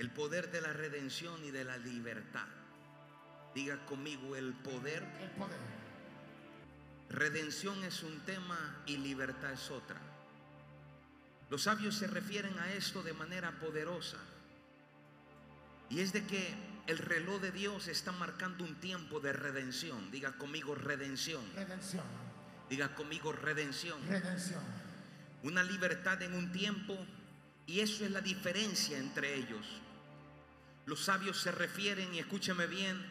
El poder de la redención y de la libertad. Diga conmigo el poder. El poder. Redención es un tema y libertad es otra. Los sabios se refieren a esto de manera poderosa. Y es de que el reloj de Dios está marcando un tiempo de redención. Diga conmigo redención. Redención. Diga conmigo redención. Redención. Una libertad en un tiempo. Y eso es la diferencia entre ellos. Los sabios se refieren, y escúcheme bien,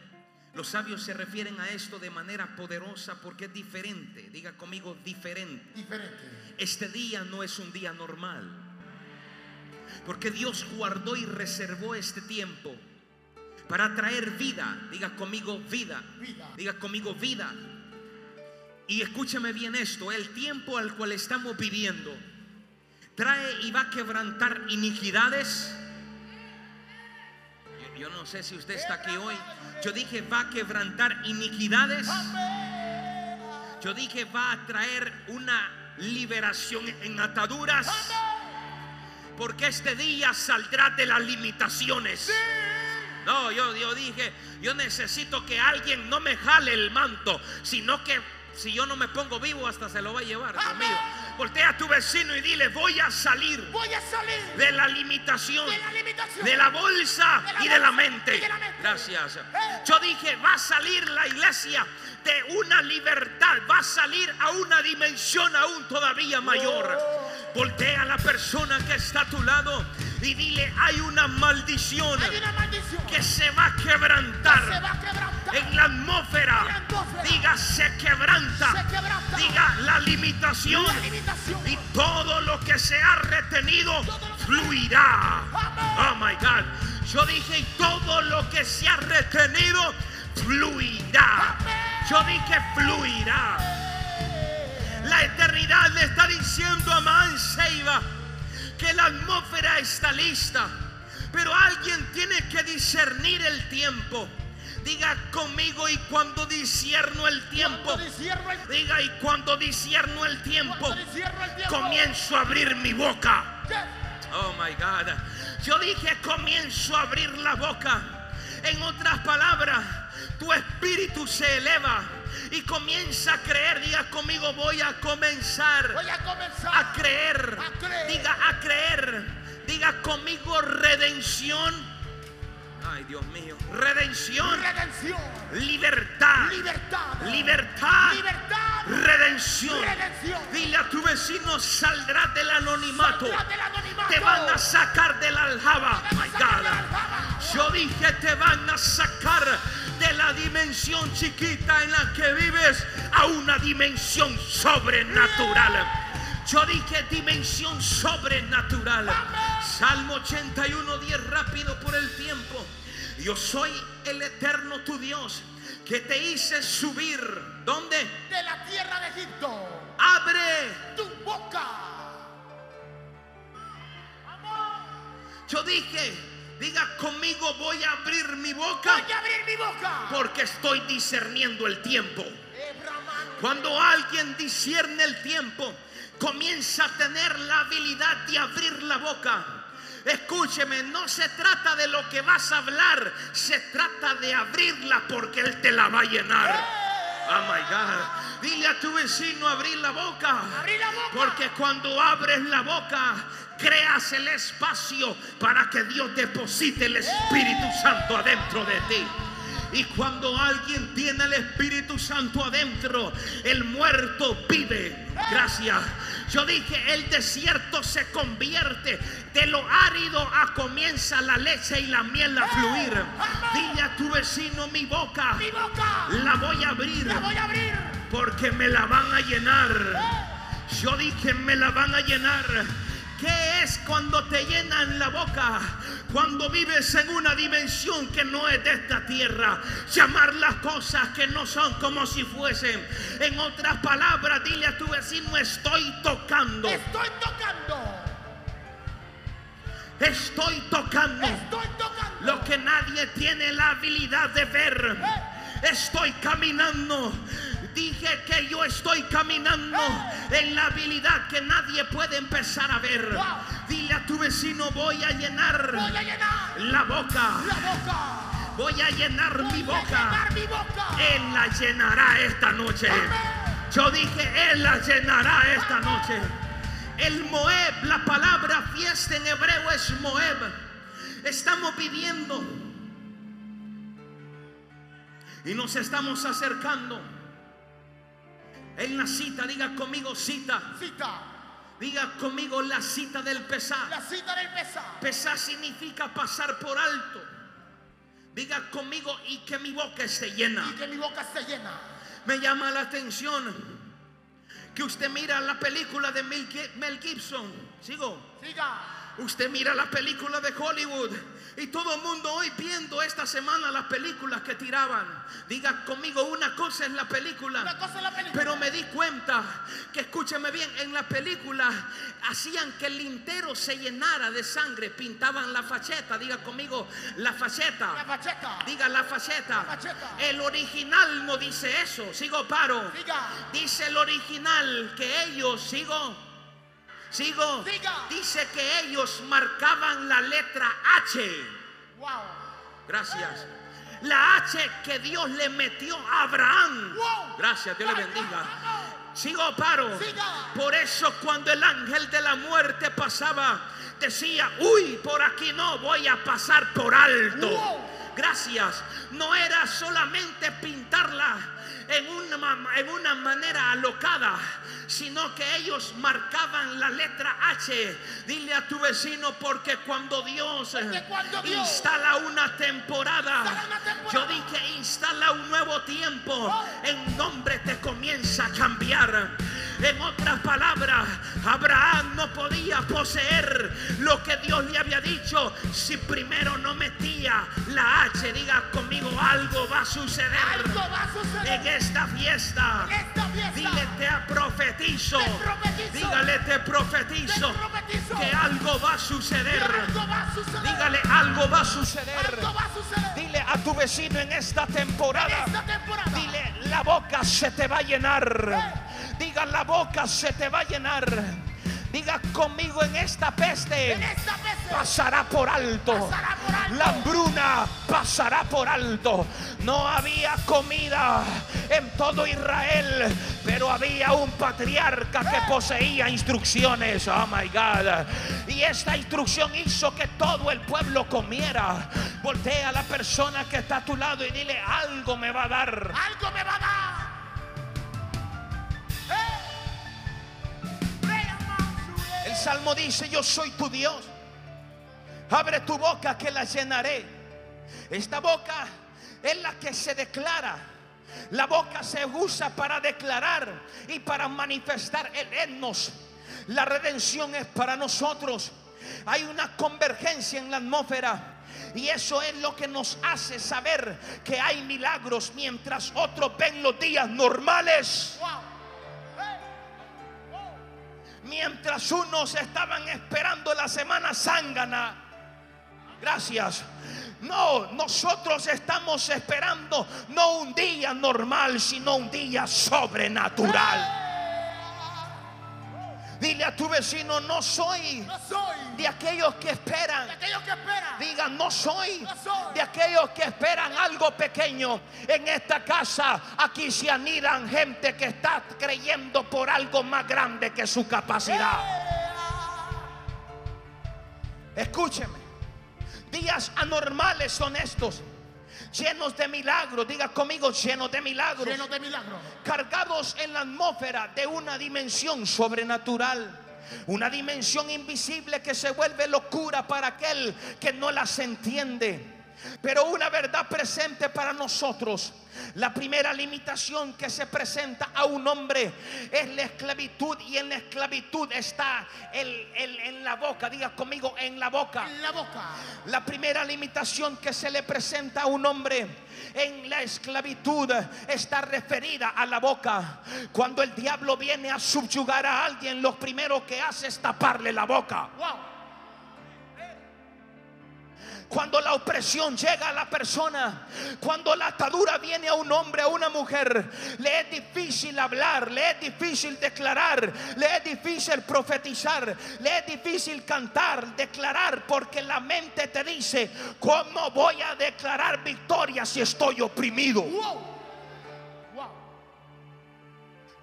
los sabios se refieren a esto de manera poderosa porque es diferente. Diga conmigo diferente. Diferente. Este día no es un día normal. Porque Dios guardó y reservó este tiempo para traer vida. Diga conmigo vida. Vida. Diga conmigo vida. Y escúchame bien esto, el tiempo al cual estamos viviendo trae y va a quebrantar iniquidades. Yo, no sé si usted está aquí hoy. Yo dije va a quebrantar iniquidades. Yo dije va a traer una liberación en ataduras. Porque este día saldrá de las limitaciones. No, yo, dije, yo necesito que alguien no me jale el manto, sino que si yo no me pongo vivo hasta se lo va a llevar conmigo. Voltea a tu vecino y dile, voy a salir Voy a salir de la limitación, de la limitación. de la bolsa De la y de la mente. y de la mente. Gracias. Yo dije, va a salir la iglesia de una libertad, va a salir a una dimensión aún todavía mayor. Voltea a la persona que está a tu lado y dile, hay una maldición Hay una maldición que se va a quebrantar se va a quebrantar. en la atmósfera. En la atmósfera. Diga, se quebranta. Se quebranta. Diga, la limitación La limitación. y todo lo que se ha retenido fluirá. Oh my God. Yo dije, y todo lo que se ha retenido fluirá. Yo dije, fluirá. La eternidad le está diciendo a Man Seiba que la atmósfera está lista. Pero alguien tiene que discernir el tiempo. Diga conmigo y cuando disierno el tiempo. Cuando disierno el- Diga y cuando disierno el tiempo. cuando disierno el tiempo. Comienzo a abrir mi boca. Yes. Oh my God. Yo dije comienzo a abrir la boca. En otras palabras, tu espíritu se eleva y comienza a creer. Diga conmigo, voy a comenzar Voy a comenzar a creer. A creer. Diga a creer. Diga conmigo redención. Ay, Dios mío. Redención. redención, Libertad. libertad, Libertad. libertad, Redención. redención. Dile a tu vecino, saldrá del anonimato. Saldrá del anonimato. Te van a sacar de la aljaba. Yo dije, te van a sacar de la dimensión chiquita en la que vives a una dimensión sobrenatural. Yo dije dimensión sobrenatural. Salmo 81, 10 rápido por el tiempo. Yo soy el eterno tu Dios que te hice subir. ¿Dónde? de la tierra de Egipto. Abre Tu boca. Yo dije, diga conmigo, voy a abrir mi boca Voy a abrir mi boca. porque estoy discerniendo el tiempo. Cuando alguien discierne el tiempo, comienza a tener la habilidad de abrir la boca. Escúcheme, no se trata de lo que vas a hablar, se trata de abrirla porque Él te la va a llenar. Oh my God. Dile a tu vecino abrir la boca. Abrí la boca. Porque cuando abres la boca, creas el espacio para que Dios deposite el Espíritu Santo adentro de ti. Y cuando alguien tiene el Espíritu Santo adentro, el muerto vive. Gracias. Yo dije, el desierto se convierte de lo árido a comienza la leche y la miel a fluir. Dile a tu vecino mi boca, Mi boca. la voy a abrir La voy a abrir. porque me la van a llenar. Yo dije, me la van a llenar. ¿Qué es cuando te llenan la boca? Cuando vives en una dimensión que no es de esta tierra. Llamar las cosas que no son como si fuesen. En otras palabras, dile a tu vecino, estoy tocando. Estoy tocando. Estoy tocando. Estoy tocando. Lo que nadie tiene la habilidad de ver. Estoy caminando. Dije que yo estoy caminando en la habilidad que nadie puede empezar a ver. Dile a tu vecino, voy a llenar Voy a llenar la boca. la boca. Voy a llenar mi Voy boca. llenar mi boca. Él la llenará esta noche. Amén. Yo dije, Él la llenará esta noche. El Moeb, la palabra fiesta en hebreo es Moeb. Estamos viviendo y nos estamos acercando en la cita. Diga conmigo cita. Cita. Diga conmigo la cita del pesar. La cita del pesar. Pesar significa pasar por alto. Diga conmigo y que mi boca esté llena. Y que mi boca esté llena. Me llama la atención que usted mira la película de Mel Gi- Mel Gibson. Sigo. Siga. Usted mira la película de Hollywood y todo el mundo hoy viendo esta semana las películas que tiraban. Diga conmigo, una cosa es la película. Una cosa es la película. Pero me di cuenta que escúcheme bien, en la película hacían que el lintero se llenara de sangre, pintaban la facheta, diga conmigo, la facheta. La facheta. Diga la facheta. La facheta. El original no dice eso. Sigo paro. Siga. Dice el original que ellos, sigo, sigo. Dice que ellos marcaban la letra H. Wow. Gracias. La H que Dios le metió a Abraham. Wow. Gracias, Dios le bendiga. Sigo paro. Siga. Por eso cuando el ángel de la muerte pasaba, decía, uy, por aquí no voy a pasar por alto. Wow. Gracias. No era solamente pintarla en una, ma- en una manera alocada, sino que ellos marcaban la letra H. Dile a tu vecino porque cuando Dios Porque cuando Dios instala una temporada, instala una temporada. yo dije instala un nuevo tiempo, Oh. en nombre te comienza a cambiar. En otras palabras, Abraham no podía poseer lo que Dios le había dicho si primero no metía la H. Diga conmigo, algo va a suceder Algo va a suceder. en esta fiesta. En esta fiesta. Dile, te profetizo. Te profetizo. Dígale, te profetizo. Te profetizo. Que algo va a suceder. algo va a suceder. Dígale, algo va a suceder. Algo va a suceder. Dile a tu vecino en esta temporada. En esta temporada. Dile, la boca se te va a llenar. Diga, la boca se te va a llenar. Diga conmigo en esta peste. En esta peste. Pasará por alto. Pasará por alto. La hambruna pasará por alto. No había comida en todo Israel, pero había un patriarca que poseía instrucciones. Oh my God. Y esta instrucción hizo que todo el pueblo comiera. Voltea a la persona que está a tu lado y dile, algo me va a dar. Algo me va a dar. Salmo dice, yo soy tu Dios. Abre tu boca que la llenaré. Esta boca es la que se declara. La boca se usa para declarar y para manifestar el etnos. La redención es para nosotros. Hay una convergencia en la atmósfera. Y eso es lo que nos hace saber que hay milagros mientras otros ven los días normales. Wow. Mientras unos estaban esperando la semana zángana. Gracias. No, nosotros estamos esperando no un día normal, sino un día sobrenatural. Dile a tu vecino, no soy No soy de aquellos que esperan. de aquellos que esperan. Diga, no soy No soy. de aquellos que esperan algo pequeño. En esta casa, aquí se anidan gente que está creyendo por algo más grande que su capacidad. Escúcheme. Días anormales son estos. Llenos de milagros. Diga conmigo, llenos de milagros. Lleno de milagros. cargados en la atmósfera de una dimensión sobrenatural. Una dimensión invisible que se vuelve locura para aquel que no las entiende. Pero una verdad presente para nosotros. La primera limitación que se presenta a un hombre es la esclavitud y en la esclavitud está el, el- en la boca. Diga conmigo, en la boca. En la boca. La primera limitación que se le presenta a un hombre en la esclavitud está referida a la boca. Cuando el diablo viene a subyugar a alguien, lo primero que hace es taparle la boca. Wow. Cuando la opresión llega a la persona, cuando la atadura viene a un hombre, a una mujer, le es difícil hablar, le es difícil declarar, le es difícil profetizar, le es difícil cantar, declarar, porque la mente te dice, ¿cómo voy a declarar victoria si estoy oprimido? Wow.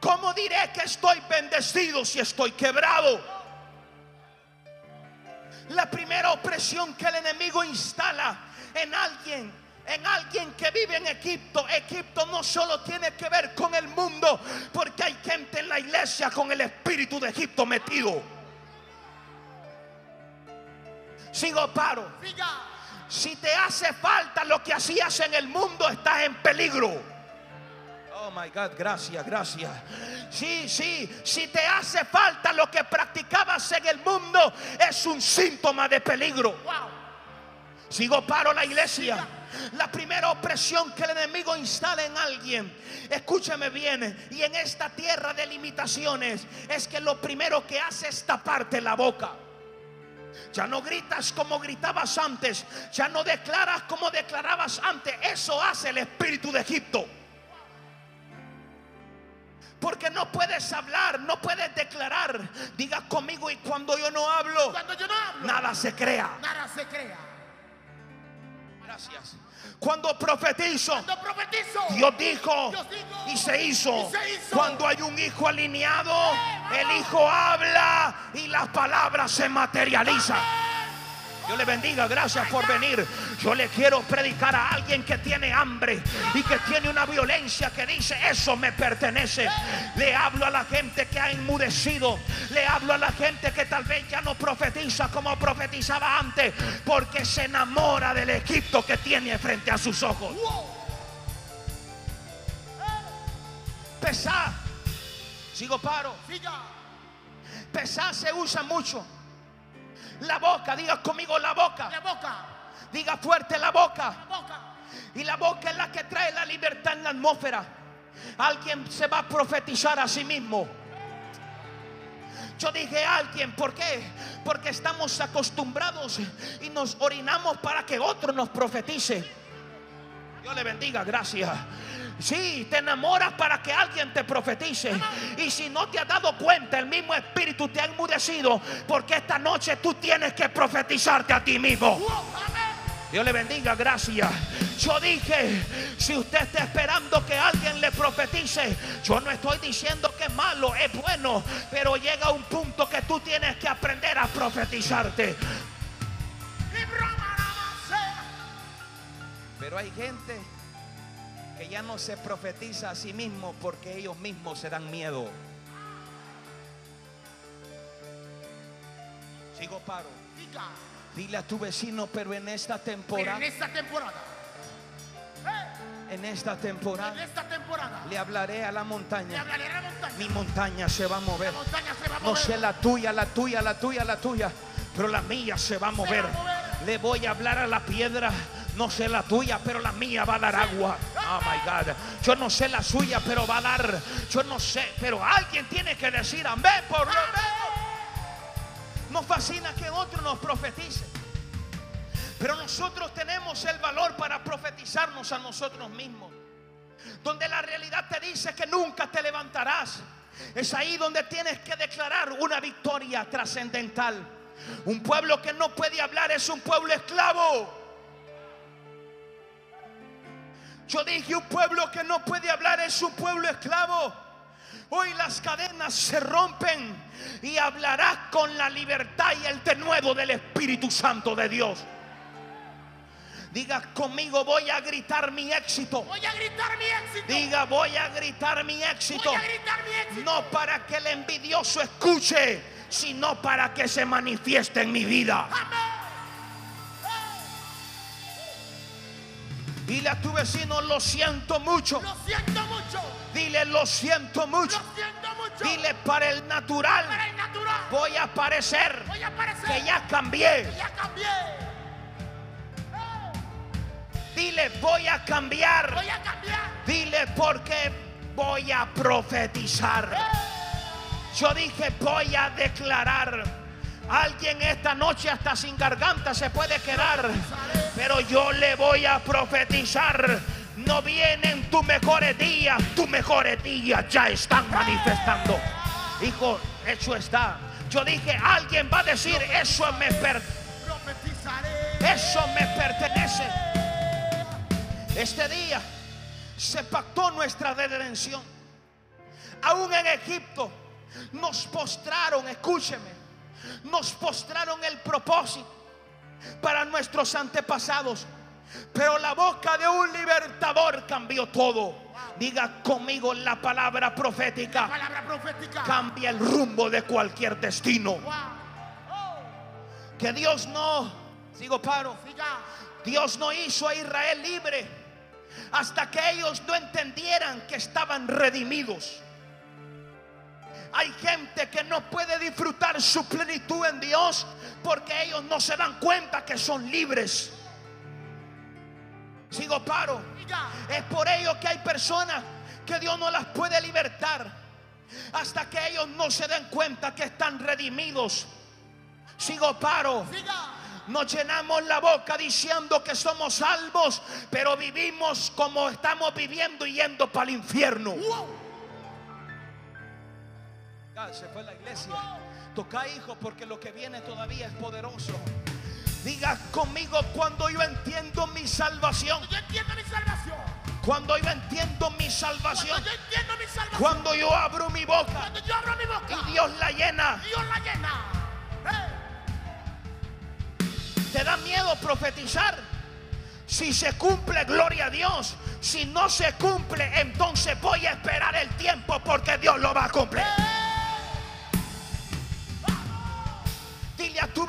¿Cómo diré que estoy bendecido si estoy quebrado? La primera opresión que el enemigo instala en alguien, en alguien que vive en Egipto. Egipto no solo tiene que ver con el mundo, porque hay gente en la iglesia con el espíritu de Egipto metido. Sigo paro. Si te hace falta lo que hacías en el mundo, estás en peligro. Oh my God, gracias, gracias. Sí, sí, si te hace falta lo que practicabas en el mundo, es un síntoma de peligro. Wow. Sigo paro la iglesia. La primera opresión que el enemigo instala en alguien, escúchame bien, y en esta tierra de limitaciones, es que lo primero que hace es taparte la boca. Ya no gritas como gritabas antes, ya no declaras como declarabas antes. Eso hace el espíritu de Egipto. Porque no puedes hablar, no puedes declarar. Diga conmigo y cuando yo no hablo, Cuando yo no hablo, nada se crea. nada se crea. Gracias. Cuando profetizo, Cuando profetizo, Dios dijo Dios dijo, y se hizo. y se hizo. Cuando hay un hijo alineado, ¡Eh, el hijo habla y las palabras se materializan. Dios le bendiga, gracias por venir. Yo le quiero predicar a alguien que tiene hambre y que tiene una violencia que dice, eso me pertenece. Le hablo a la gente que ha enmudecido. Le hablo a la gente que tal vez ya no profetiza como profetizaba antes, porque se enamora del Egipto que tiene frente a sus ojos. Pesar. Sigo paro. Pesar se usa mucho. La boca, diga conmigo la boca. La boca. Diga fuerte la boca. La boca. Y la boca es la que trae la libertad en la atmósfera. Alguien se va a profetizar a sí mismo. Yo dije alguien, ¿por qué? Porque estamos acostumbrados y nos orinamos para que otro nos profetice. Dios le bendiga, gracias. Sí, te enamoras para que alguien te profetice. Y si no te has dado cuenta, el mismo espíritu te ha enmudecido. Porque esta noche tú tienes que profetizarte a ti mismo. Dios le bendiga, gracias. Yo dije, si usted está esperando que alguien le profetice, yo no estoy diciendo que es malo, es bueno, pero llega un punto que tú tienes que aprender a profetizarte. Pero hay gente que ya no se profetiza a sí mismo porque ellos mismos se dan miedo. Sigo paro. Dile a tu vecino, pero en esta temporada, en esta temporada, en esta en temporada, esta temporada, le hablaré a la le montaña. hablaré a la montaña. Mi montaña se va a mover. Va a No sé la tuya, la tuya, la tuya, la tuya. Pero la mía se va a mover. va a mover. Le voy a hablar a la piedra. No sé la tuya, pero la mía va a dar agua. Oh my God. Yo no sé la suya, pero va a dar. Yo no sé, pero alguien tiene que decir amén por lo menos. Nos fascina que otro nos profetice. Pero nosotros tenemos el valor para profetizarnos a nosotros mismos. Donde la realidad te dice que nunca te levantarás. Es ahí donde tienes que declarar una victoria trascendental. Un pueblo que no puede hablar es un pueblo esclavo. Yo dije, un pueblo que no puede hablar es un pueblo esclavo. Hoy las cadenas se rompen y hablarás con la libertad y el denuedo del Espíritu Santo de Dios. Diga conmigo, voy a gritar mi éxito. Voy a gritar mi éxito. Diga, voy a gritar mi éxito. Voy a gritar mi éxito. No para que el envidioso escuche, sino para que se manifieste en mi vida. Dile a tu vecino, lo siento mucho. Lo siento mucho. Dile, lo siento mucho. Lo siento mucho. Dile, para el natural Para el natural. voy a aparecer Voy a aparecer. que ya cambié. Ya cambié. Dile, voy a cambiar. Voy a cambiar. Dile, porque voy a profetizar. Yo dije, voy a declarar. Alguien esta noche hasta sin garganta se puede quedar. Pero yo le voy a profetizar. No vienen tus mejores días. Tus mejores días ya están manifestando. Hijo, eso está. Yo dije, alguien va a decir, eso me, per- Profetizaré. eso me pertenece. Este día se pactó nuestra redención. Aún en Egipto nos postraron, escúcheme, nos postraron el propósito para nuestros antepasados. Pero la boca de un libertador cambió todo. Diga conmigo la palabra profética. Palabra profética. Cambia el rumbo de cualquier destino. Wow. Oh, Que Dios no, sigo paro. siga. Dios no hizo a Israel libre hasta que ellos no entendieran que estaban redimidos. Hay gente que no puede disfrutar su plenitud en Dios porque ellos no se dan cuenta que son libres. Sigo paro. Es por ello que hay personas que Dios no las puede libertar hasta que ellos no se den cuenta que están redimidos. Sigo paro. Nos llenamos la boca diciendo que somos salvos, pero vivimos como estamos viviendo y yendo para el infierno. Ah, se fue la iglesia. Toca hijo porque lo que viene todavía es poderoso. Diga conmigo cuando yo entiendo mi salvación. Yo entiendo mi salvación. Cuando yo entiendo mi Cuando salvación. yo entiendo mi salvación. Cuando yo abro mi boca Cuando yo abro mi boca. y Dios la llena. Dios la llena. Hey. ¿Te da miedo profetizar? Si se cumple, gloria a Dios. Si no se cumple, entonces voy a esperar el tiempo porque Dios lo va a cumplir.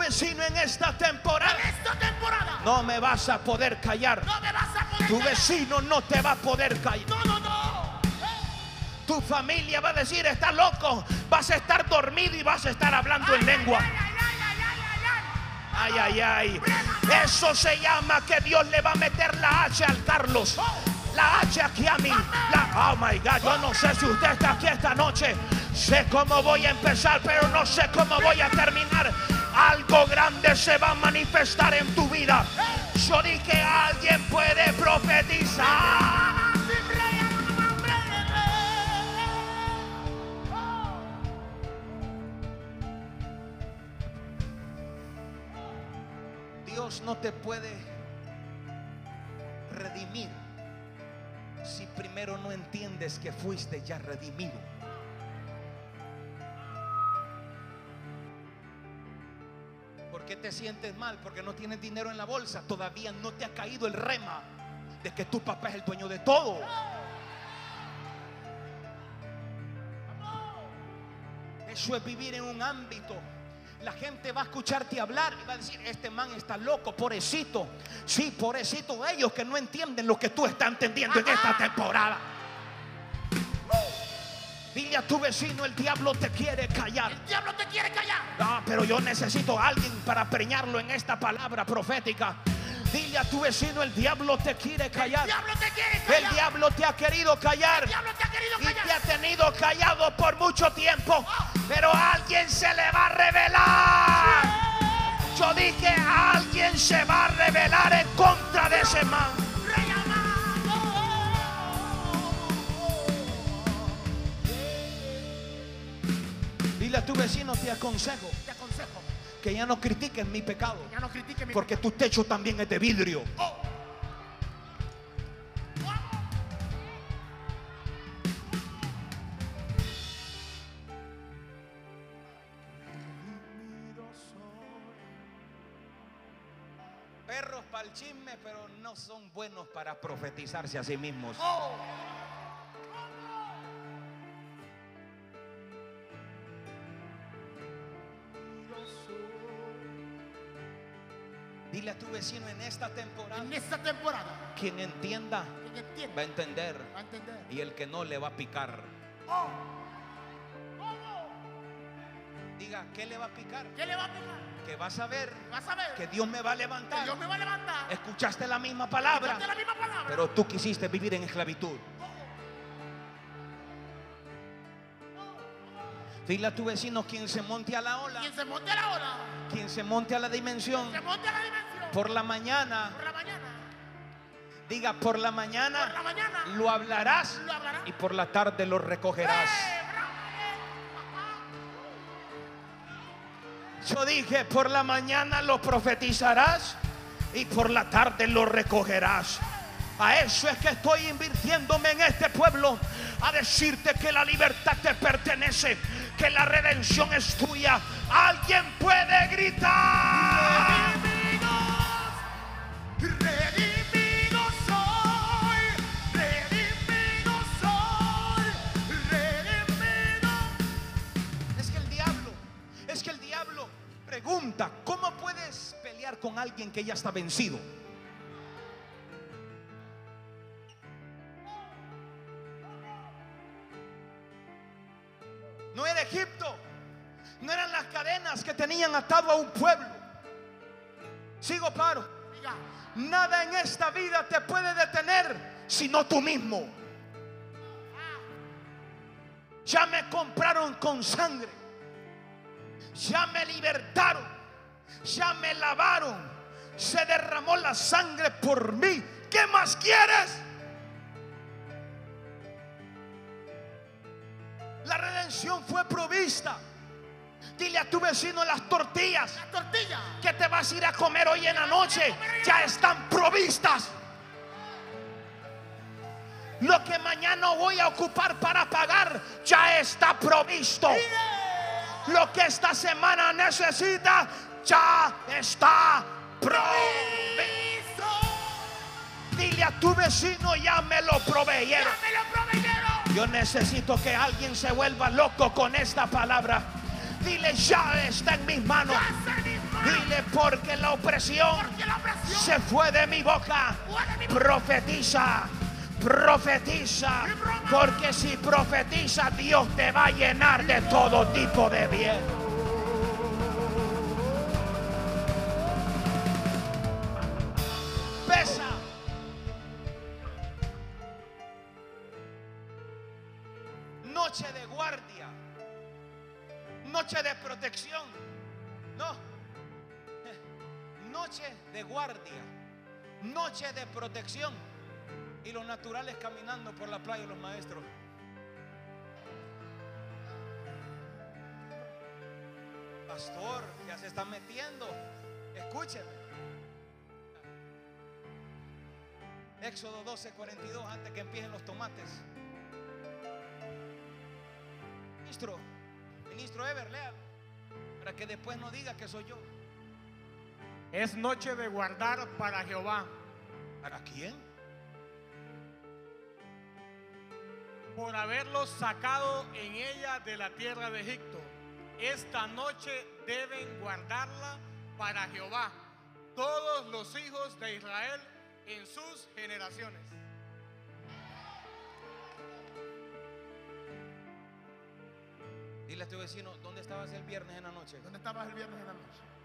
Vecino en esta temporada, En esta temporada. no me vas a poder callar. No me vas a poder. Tu callar. vecino no te va a poder callar. No, no, no. Tu familia va a decir, estás loco. Vas a estar dormido y vas a estar hablando en lengua. Ay, ay, ay, ay, ay, ay, ay. Ay, ay, ay. Eso se llama que Dios le va a meter la H al Carlos. La H aquí a mí. La, oh my God, yo no sé si usted está aquí esta noche. Sé cómo voy a empezar, pero no sé cómo voy a terminar. Algo grande se va a manifestar en tu vida. Yo dije, alguien puede profetizar. Dios no te puede redimir si primero no entiendes que fuiste ya redimido. Qué te sientes mal? Porque no tienes dinero en la bolsa. Todavía no te ha caído el rema de que tu papá es el dueño de todo. Eso es vivir en un ámbito. La gente va a escucharte hablar y va a decir, este man está loco, pobrecito. Sí, pobrecito ellos que no entienden lo que tú estás entendiendo en esta temporada. Dile a tu vecino, el diablo te quiere callar. El diablo te quiere callar. No, pero yo necesito a alguien para preñarlo en esta palabra profética. Dile a tu vecino, el diablo te quiere El callar. diablo te quiere callar. El diablo te ha querido callar. El diablo te ha querido Y te ha tenido callado por mucho tiempo. Pero a alguien se le va a revelar. Yo dije, alguien se va a revelar en contra de ese man. Dile a tu vecino, te aconsejo Te aconsejo. que ya no critiques mi pecado. Ya no critique mi Porque tu techo también es de vidrio. Perros para el chisme, pero no son buenos para profetizarse a sí mismos. Oh. Dile a tu vecino en esta temporada, En esta temporada. quien entienda Quien entienda, va a entender va a entender. y el que no le va a picar. Oh. Diga, ¿qué le va a picar? ¿Qué le va a picar? Que vas a ver Vas a ver. que Dios me va a que levantar. Dios me va a levantar. Escuchaste la misma palabra, Escuchaste la misma palabra. pero tú quisiste vivir en esclavitud. Dile a tu vecino quien se monte a la ola, Quien se monte a la ola, quien se monte a la dimensión. se monte a la dimensión. Por la mañana, Por la mañana, diga por la por mañana la mañana, lo hablarás lo hablará. y por la tarde lo recogerás. ¡Eh! Yo dije, por la mañana lo profetizarás y por la tarde lo recogerás. A eso es que estoy invirtiéndome en este pueblo. A decirte que la libertad te pertenece, que la redención es tuya. Alguien puede gritar. Redimido soy, redimido soy, redimido. Es que el diablo, es que el diablo pregunta, ¿cómo puedes pelear con alguien que ya está vencido? Egipto, no eran las cadenas que tenían atado a un pueblo. Sigo paro. Nada en esta vida te puede detener sino tú mismo. Ya me compraron con sangre. Ya me libertaron. Ya me lavaron. Se derramó la sangre por mí. ¿Qué más quieres? La redención fue provista. Dile a tu vecino las tortillas la tortilla. que te vas a ir a comer hoy en la noche ya están provistas. Lo que mañana voy a ocupar para pagar ya está provisto. Lo que esta semana necesita ya está provisto. Dile a tu vecino ya me lo proveyeron. Yo necesito que alguien se vuelva loco con esta palabra. Dile ya está en mis manos. Dile porque la opresión Porque la opresión se fue de mi boca. fue de mi boca. Profetiza, profetiza. Porque si profetiza, Dios te va a llenar de todo tipo de bien. Naturales caminando por la playa los maestros. Pastor, ya se está metiendo. Escúcheme. Éxodo 12, 42, antes que empiecen los tomates. Ministro, ministro Ever, léalo. Para que después no diga que soy yo. Es noche de guardar para Jehová, ¿Para quién? Por haberlos sacado en ella de la tierra de Egipto. Esta noche deben guardarla para Jehová, todos los hijos de Israel en sus generaciones. Dile a tu vecino, ¿dónde estabas el viernes en la noche? ¿Dónde estabas el viernes en la noche?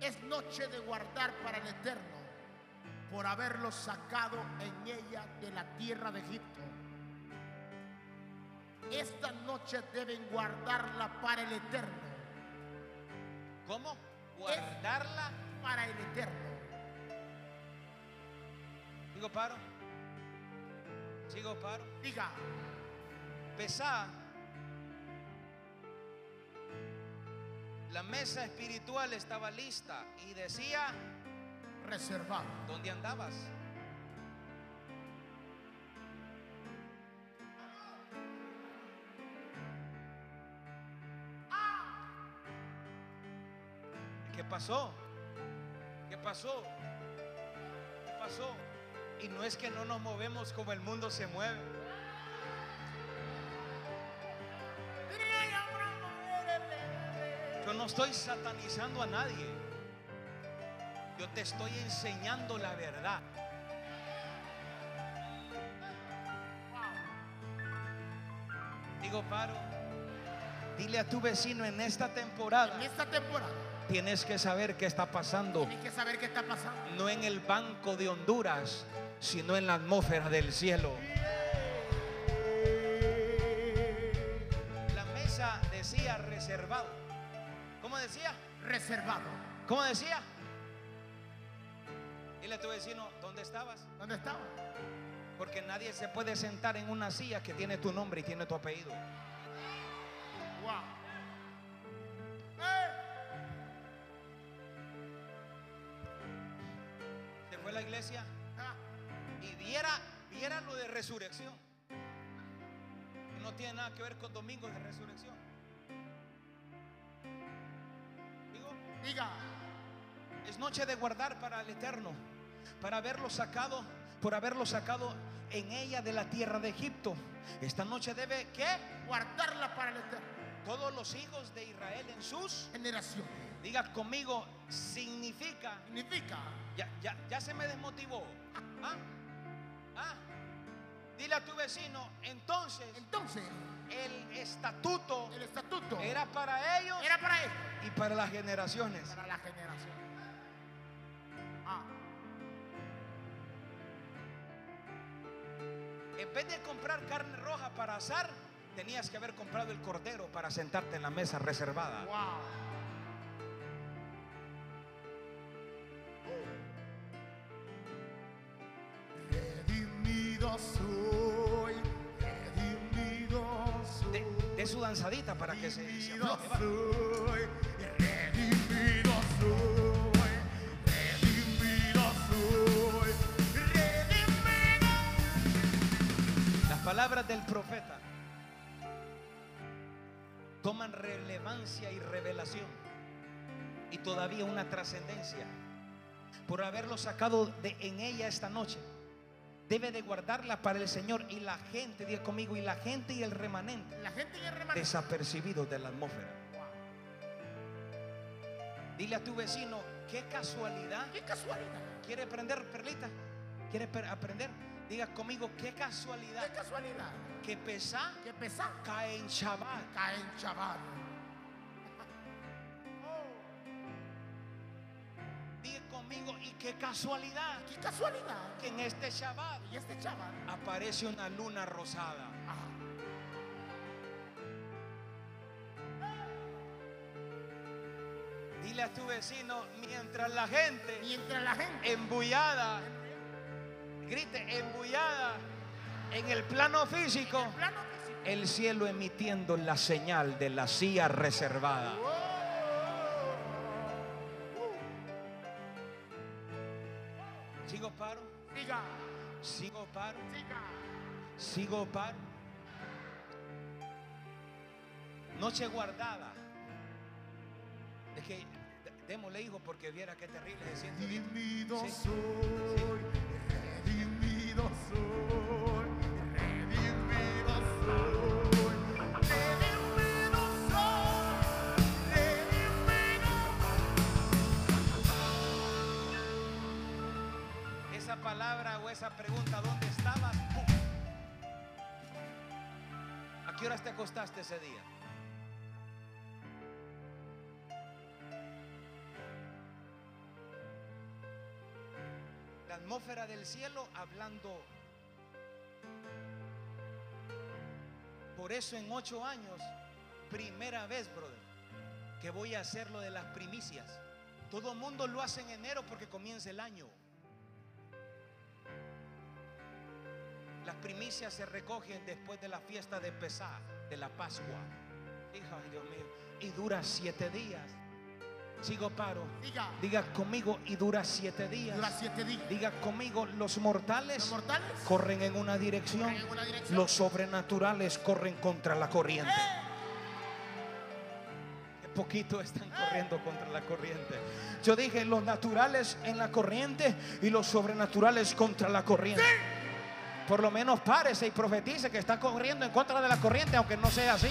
Es noche de guardar para el eterno por haberlos sacado en ella de la tierra de Egipto. Esta noche deben guardarla para el eterno, ¿Cómo? Guardarla. para el eterno. Digo paro. Sigo paro. Diga, Pesá. La mesa espiritual estaba lista y decía, reservado. ¿dónde andabas? ¿Qué pasó? ¿Qué pasó? ¿Qué pasó? Y no es que no nos movemos como el mundo se mueve. Yo no estoy satanizando a nadie. Yo te estoy enseñando la verdad. Digo, paro. Dile a tu vecino en esta temporada. En esta temporada. Tienes que saber qué está pasando. Tienes que saber qué está pasando. No en el banco de Honduras, sino en la atmósfera del cielo. Decía? Reservado. ¿Cómo decía? Dile a tu vecino, ¿dónde estabas? ¿Dónde estaba? Porque nadie se puede sentar en una silla que tiene tu nombre y tiene tu apellido. Wow. ¡Eh! Se fue a la iglesia Ah, y viera, viera lo de resurrección. No tiene nada que ver con domingos de resurrección. Diga, es noche de guardar para el eterno, para haberlo sacado, por haberlo sacado en ella de la tierra de Egipto. Esta noche debe que guardarla para el eterno. todos los hijos de Israel en sus, Generación. diga conmigo, significa Significa Ya, ya, ya se me desmotivó. ¿Ah? ¿Ah? Dile a tu vecino, entonces entonces el estatuto el estatuto era para ellos era para él, y para las generaciones. para la generación. Ah, En vez de comprar carne roja para asar, tenías que haber comprado el cordero para sentarte en la mesa reservada. wow. Redimido de su danzadita para que se, se afloje. Las palabras del profeta toman relevancia y revelación y todavía una trascendencia por haberlo sacado de en ella esta noche. Debe de guardarla para el Señor y la gente, diga conmigo, y la gente y el remanente La gente en el remanente. desapercibidos de la atmósfera. Wow. Dile a tu vecino, qué casualidad. Qué casualidad. ¿Quiere aprender, Perlita? ¿Quiere aprender? Diga conmigo, qué casualidad Qué casualidad. que Pesá Qué pesado. cae en Shabbat. Cae en chaval. Diga conmigo, y qué casualidad Qué casualidad. que en este Shabbat Y este chaval. aparece una luna rosada. Ah, Dile a tu vecino, mientras la gente mientras la gente. embullada, grite, embullada en el plano físico, plano físico. el cielo emitiendo la señal de la silla reservada. Sigo paro, Diga, sigo paro, siga. sigo paro. Noche guardada. Es que démosle hijo porque viera qué terrible se siente. Redimido Sí. soy, redimido soy, palabra o esa pregunta, ¿dónde estabas? ¿A qué horas te acostaste ese día? La atmósfera del cielo hablando. Por eso en ocho años, primera vez, brother, que voy a hacer lo de las primicias. Todo mundo lo hace en enero porque comienza el año. Las primicias se recogen después de la fiesta de Pesá, de la Pascua. Hija, Dios mío. Y dura siete días. Sigo paro. Diga, Diga conmigo y dura siete días. dura siete días. Diga conmigo, los mortales Los mortales corren en una dirección. corren en una dirección. Los sobrenaturales corren contra la corriente. Qué poquito están corriendo contra la corriente. Yo dije los naturales en la corriente y los sobrenaturales contra la corriente. Por lo menos párese y profetice que está corriendo en contra de la corriente, aunque no sea así.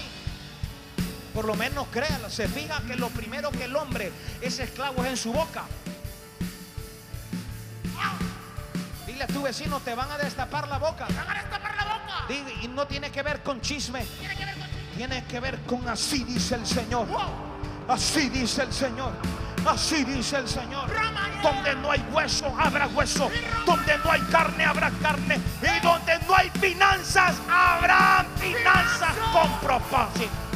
Por lo menos créalo. Se fija que lo primero que el hombre es esclavo es en su boca. Dile a tu vecino, te van a destapar la boca. Van a destapar la boca. Dile, y no tiene que ver con chisme. Tiene que ver con tiene que ver con así dice el Señor. Así dice el Señor. Así dice el Señor. Donde no hay hueso, habrá hueso. Donde no hay carne, habrá carne. Y donde no hay finanzas, habrá finanzas con propósito.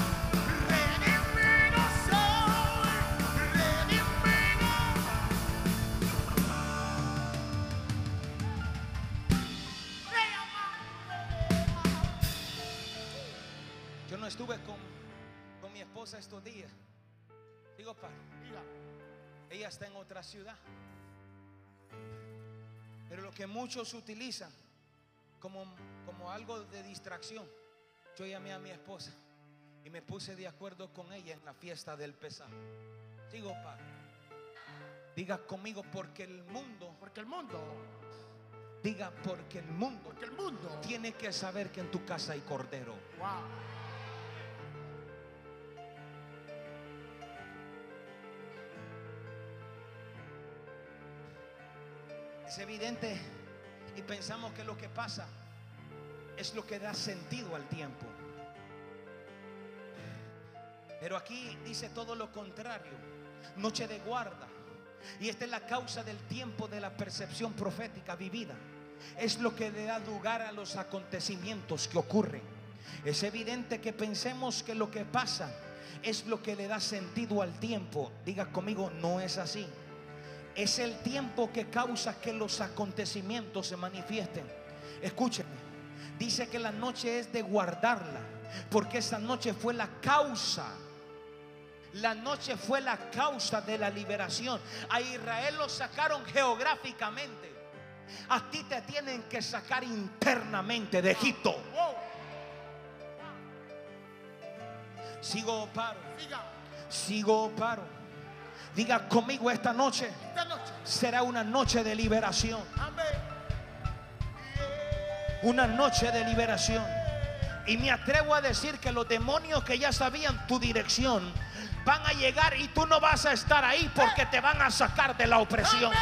Ciudad. Pero lo que muchos utilizan como, como algo de distracción, yo llamé a mi esposa y me puse de acuerdo con ella en la fiesta del pesar. Digo, padre, diga conmigo porque el mundo, Porque el mundo, diga porque el mundo porque el mundo. tiene que saber que en tu casa hay cordero. Wow. Es evidente y pensamos que lo que pasa es lo que da sentido al tiempo. Pero aquí dice todo lo contrario. Noche de guarda. Y esta es la causa del tiempo de la percepción profética vivida. Es lo que le da lugar a los acontecimientos que ocurren. Es evidente que pensemos que lo que pasa es lo que le da sentido al tiempo. Diga conmigo, no es así. Es el tiempo que causa que los acontecimientos se manifiesten. Escúcheme. Dice que la noche es de guardarla. Porque esa noche fue la causa. La noche fue la causa de la liberación. A Israel lo sacaron geográficamente. A ti te tienen que sacar internamente de Egipto. Sigo o paro. Sigo o paro. Diga conmigo esta noche esta noche. será una noche de liberación. Amén. una noche de liberación. Y me atrevo a decir que los demonios que ya sabían tu dirección van a llegar y tú no vas a estar ahí porque te van a sacar de la opresión.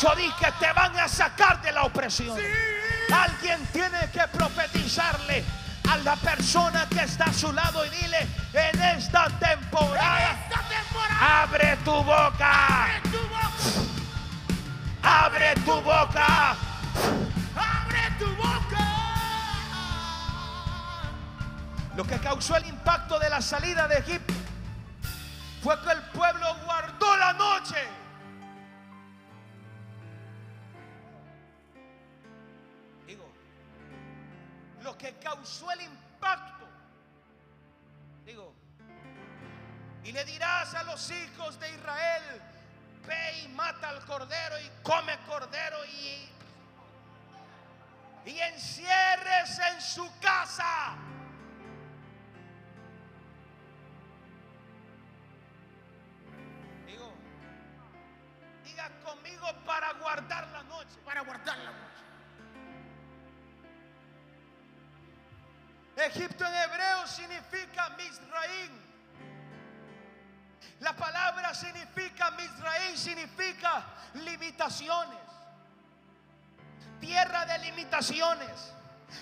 Yo dije, te van a sacar de la opresión. Alguien tiene que profetizarle a la persona que está a su lado y dile, en esta temporada, Esta temporada. abre tu boca, Abre tu boca. abre tu boca. Abre tu boca. Lo que causó el impacto de la salida de Egipto fue que el pueblo guardó la noche. Lo que causó el impacto. Digo, y le dirás a los hijos de Israel, ve y mata al cordero y come cordero y y encierres en su casa. Digo, diga conmigo para guardar Egipto en hebreo significa Misraín. La palabra significa Misraín, significa limitaciones. Tierra de limitaciones.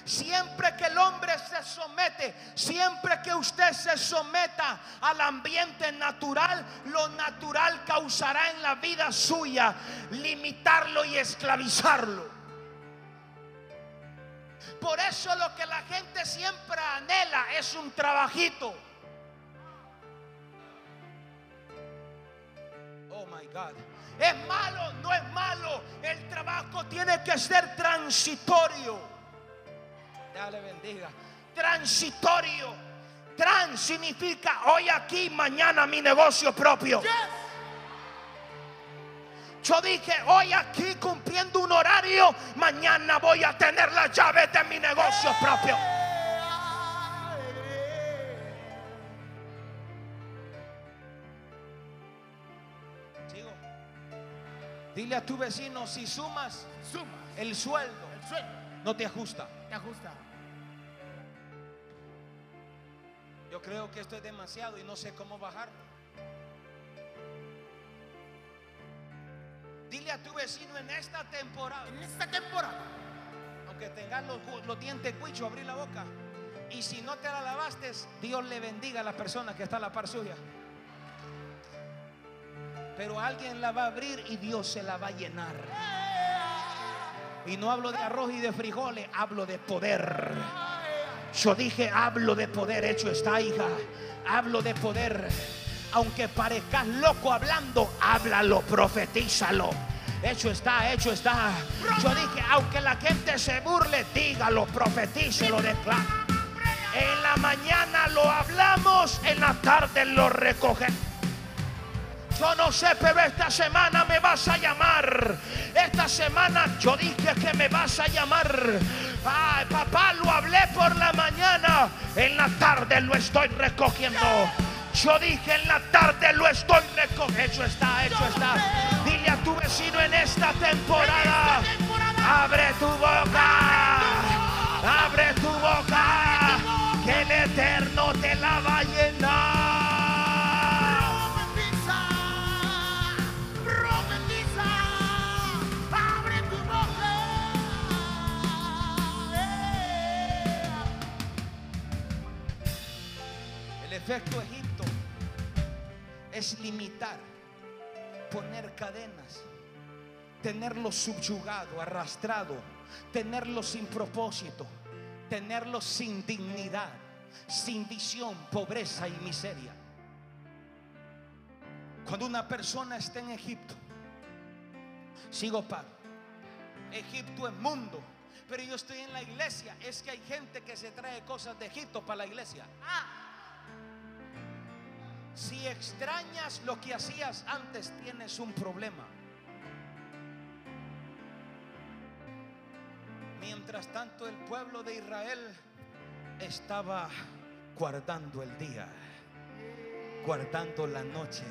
Siempre que el hombre se somete, siempre que usted se someta al ambiente natural, lo natural causará en la vida suya limitarlo y esclavizarlo. Por eso lo que la gente siempre anhela es un trabajito. Oh my God. ¿Es malo? No es malo. El trabajo tiene que ser transitorio. Ya le bendiga. Transitorio. Trans significa hoy aquí, mañana mi negocio propio. Yo dije, hoy aquí cumpliendo un horario, mañana voy a tener las llaves de mi negocio propio. Sigo. Dile a tu vecino, si sumas Suma. el sueldo, El sueldo. no te ajusta. Te ajusta. Yo creo que esto es demasiado y no sé cómo bajarlo. Dile a tu vecino en esta temporada, En esta temporada. aunque tengas los, los dientes cuichos, abrir la boca. Y si no te la lavaste, Dios le bendiga a la persona que está a la par suya. Pero alguien la va a abrir y Dios se la va a llenar. Y no hablo de arroz y de frijoles, hablo de poder. Yo dije, hablo de poder, hecho está, hija. Hablo de poder. Aunque parezcas loco hablando, háblalo, profetízalo. Hecho está, hecho está. Yo dije, aunque la gente se burle, dígalo, profetícelo, declara. En la mañana lo hablamos, en la tarde lo recogemos. Yo no sé, pero esta semana me vas a llamar. Esta semana yo dije que me vas a llamar. Ay, papá, lo hablé por la mañana. En la tarde lo estoy recogiendo. Yo dije en la tarde lo estoy recogiendo. Hecho está, hecho está. Dile a tu vecino en esta temporada. Abre tu boca. Abre tu boca. Que el eterno te la va a llenar. Abre tu boca. Eh. El efecto Egipto es limitar, poner cadenas, tenerlo subyugado, arrastrado, tenerlo sin propósito, tenerlo sin dignidad, sin visión, pobreza y miseria. Cuando una persona está en Egipto, sigo paro. Egipto es mundo, pero yo estoy en la iglesia. Es que hay gente que se trae cosas de Egipto para la iglesia. Si extrañas lo que hacías antes, tienes un problema. Mientras tanto, el pueblo de Israel estaba guardando el día, guardando la noche.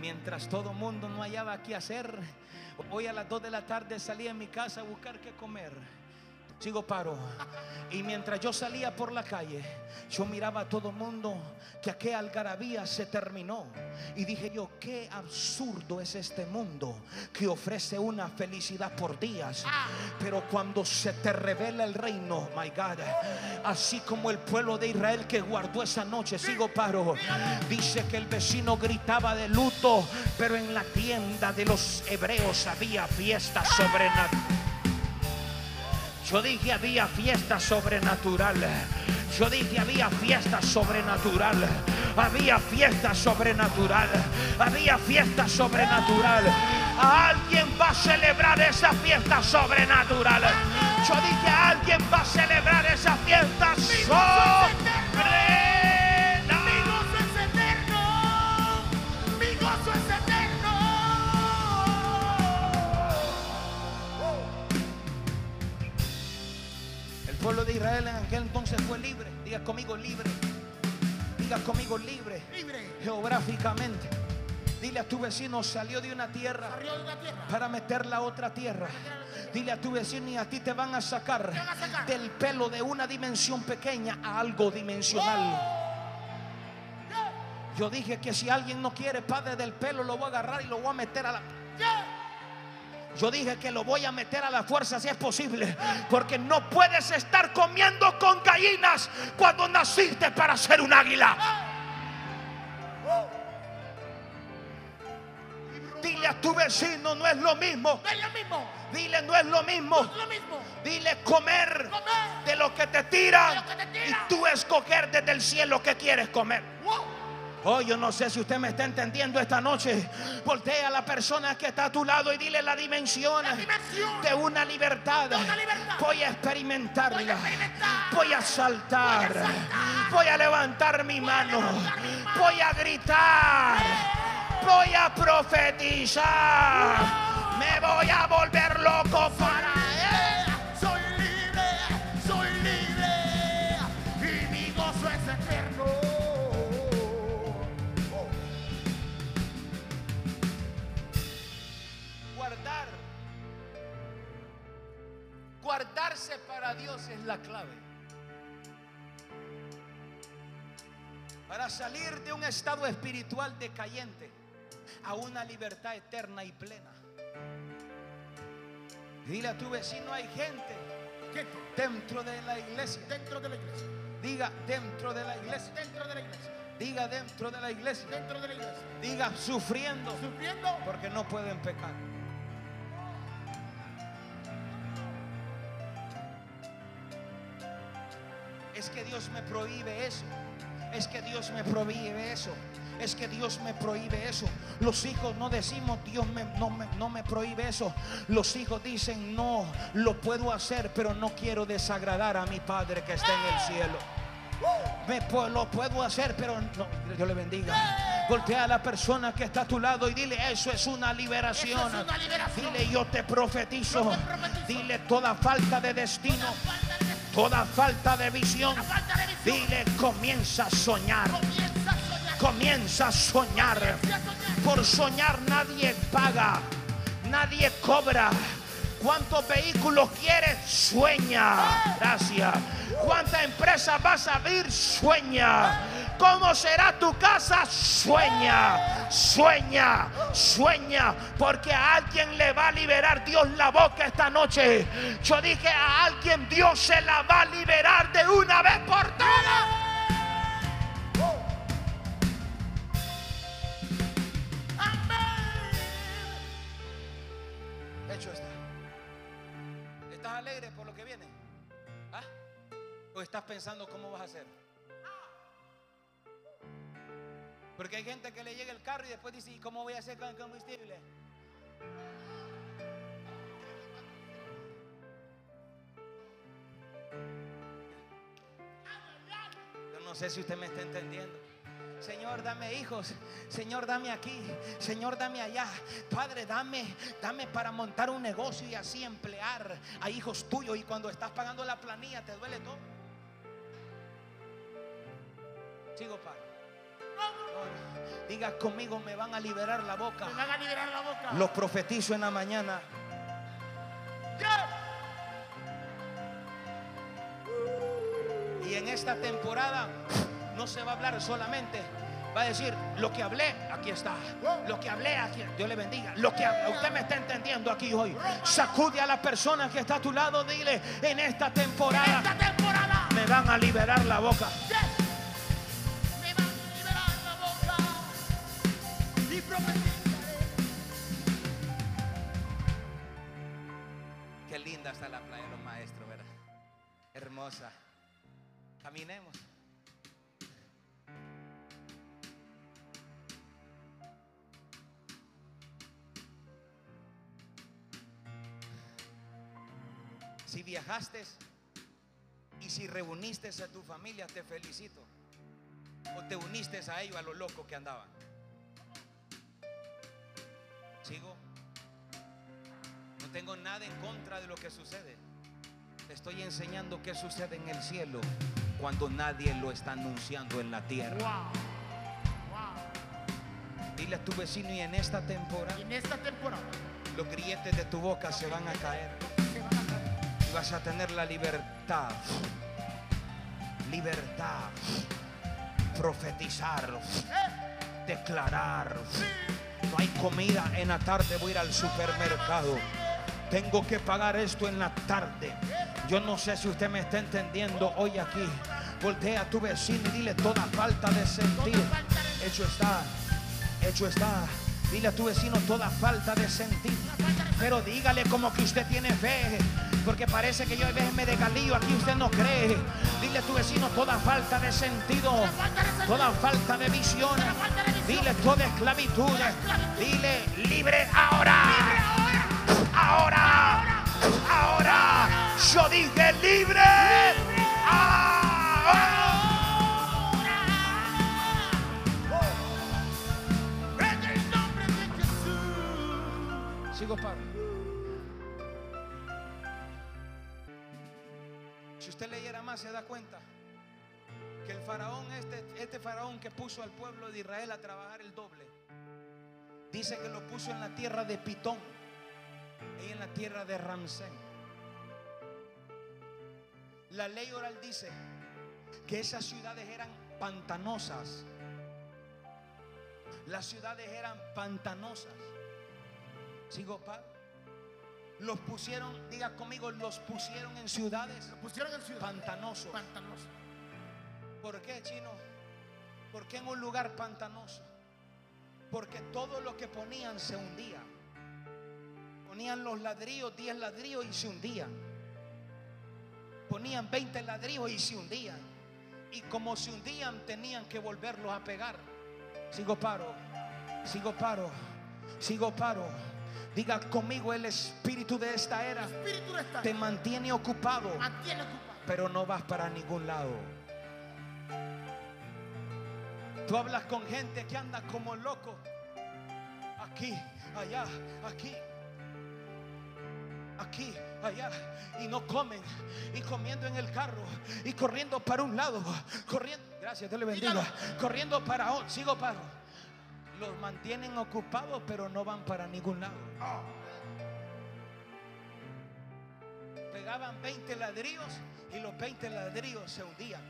Mientras todo mundo no hallaba qué hacer, hoy a las 2 de la tarde salí en mi casa a buscar qué comer. Sigo paro. Y mientras yo salía por la calle, yo miraba a todo mundo que aquella algarabía se terminó. Y dije yo, qué absurdo es este mundo que ofrece una felicidad por días. Pero cuando se te revela el reino, my God, así como el pueblo de Israel que guardó esa noche, sigo paro. Dice que el vecino gritaba de luto, pero en la tienda de los hebreos había fiesta sobrenatural. Yo dije había fiesta sobrenatural. Yo dije había fiesta sobrenatural. Había fiesta sobrenatural. Había fiesta sobrenatural. Alguien va a celebrar esa fiesta sobrenatural. Yo dije alguien va a celebrar esa fiesta sobrenatural. Pueblo de Israel en aquel entonces fue libre. Diga conmigo libre. Diga conmigo libre. Libre. Geográficamente. Dile a tu vecino salió de una tierra Arriba de la tierra. para meterla a otra tierra. Dile a tu vecino y a ti te van a sacar van a sacar. del pelo de una dimensión pequeña a algo dimensional. Yo dije que si alguien no quiere padre del pelo, lo voy a agarrar y lo voy a meter a la... Yo dije que lo voy a meter a la fuerza si es posible. Porque no puedes estar comiendo con gallinas cuando naciste para ser un águila. Dile a tu vecino, no es lo mismo. No es lo mismo. Dile, no es lo mismo. No es lo mismo. Dile comer Comer. de lo que te tiran tiran. y tú escoger desde el cielo que quieres comer. Wow. Oh, yo no sé si usted me está entendiendo esta noche. Voltea a la persona que está a tu lado y dile la dimensión, La dimensión de una libertad. de una libertad. Voy a experimentarla. Voy a experimentar. Voy a saltar. Voy a saltar. Voy a levantar mi mano. levantar mi mano. Voy a gritar. Voy a profetizar. Me voy a volver loco para él. Guardarse para Dios es la clave. Para salir de un estado espiritual decayente a una libertad eterna y plena. Dile a tu vecino, hay gente dentro de la iglesia. dentro de la iglesia. Diga dentro de la iglesia. Dentro de la iglesia. Diga dentro de la iglesia. Dentro de la iglesia. Diga sufriendo Sufriendo porque no pueden pecar. Es que Dios me prohíbe eso. Es que Dios me prohíbe eso. Es que Dios me prohíbe eso. Los hijos no decimos Dios me- no, me, no me prohíbe eso. Los hijos dicen no, lo puedo hacer, pero no quiero desagradar a mi Padre que está en el cielo. Me lo puedo hacer, pero no, Dios le bendiga. Voltea a la persona que está a tu lado y dile, eso es una liberación. Eso es una liberación. Dile, yo te profetizo. Yo te profetizo. Dile toda falta de destino, toda falta de visión. falta de visión. Dile, comienza a soñar. Comienza a soñar. Comienza a soñar. Comienza a soñar. Por soñar nadie paga, nadie cobra. ¿Cuántos vehículos quieres? Sueña. Gracias. ¿Cuánta empresa vas a abrir? Sueña. ¿Cómo será tu casa? Sueña, sueña, sueña. Porque a alguien le va a liberar Dios la boca esta noche. Yo dije a alguien Dios se la va a liberar de una vez por todas. ¿Estás alegre por lo que viene? ¿Ah? ¿O estás pensando cómo vas a hacer? Porque hay gente que le llega el carro y después dice, ¿y cómo voy a hacer con el combustible? Yo no sé si usted me está entendiendo. Señor, dame hijos. Señor, dame aquí. Señor, dame allá. Padre, dame, dame para montar un negocio y así emplear a hijos tuyos. Y cuando estás pagando la planilla, te duele todo. Sigo, Padre. Diga conmigo, me van a liberar la boca. Me van a liberar la boca. Lo profetizo en la mañana. Y en esta temporada no se va a hablar solamente. Va a decir, lo que hablé, aquí está. Lo que hablé, aquí. Dios le bendiga. Lo que usted me está entendiendo aquí hoy. Sacude a la persona que está a tu lado. Dile, en esta temporada Esta temporada me van a liberar la boca. Caminemos. Si viajaste y si reuniste a tu familia, te felicito. O te uniste a ellos a lo loco que andaban. Sigo. No tengo nada en contra de lo que sucede. Te estoy enseñando qué sucede en el cielo cuando nadie lo está anunciando en la tierra. Wow. Wow. Dile a tu vecino y en esta temporada Y en esta temporada los grilletes de tu boca se van a caer se van a caer. y vas a tener la libertad. Libertad. Profetizar. Declarar. No hay comida en la tarde, voy a ir al supermercado. Tengo que pagar esto en la tarde. Yo no sé si usted me está entendiendo hoy aquí. Voltea a tu vecino y dile toda falta de sentido. Hecho está, hecho está. Dile a tu vecino toda falta de sentido. Pero dígale como que usted tiene fe. Porque parece que yo a veces me desgalillo aquí usted no cree. Dile a tu vecino toda falta de sentido. Toda falta de visión. Dile toda esclavitud. Dile libre. Ahora. Yo dije libre. Sigo Pablo. Si usted leyera más se da cuenta que el faraón, este, este faraón que puso al pueblo de Israel a trabajar el doble, dice que lo puso en la tierra de Pitón y en la tierra de Ramsén. La ley oral dice que esas ciudades eran pantanosas. Las ciudades eran pantanosas. Sigo, Pablo. Los pusieron, diga conmigo, los pusieron en ciudades Lo pusieron en ciudad. pantanosos. Pantanoso. ¿Por qué, chino? ¿Por qué en un lugar pantanoso? Porque todo lo que ponían se hundía. Ponían los ladrillos, 10 ladrillos y se hundían. Ponían 20 ladrillos y se hundían. Y como se hundían, tenían que volverlos a pegar. Sigo paro, sigo paro, sigo paro. Diga conmigo, el espíritu de esta era Espíritu de esta te mantiene ocupado, mantiene ocupado. pero no vas para ningún lado. Tú hablas con gente que anda como loco. Aquí, allá, aquí. Aquí, allá. Y no comen. Y comiendo en el carro. Y corriendo para un lado. Corriendo. Gracias, Dios le bendiga. Corriendo para otro. Sigo paro. Los mantienen ocupados, pero no van para ningún lado. Pegaban 20 ladrillos y los 20 ladrillos se hundían.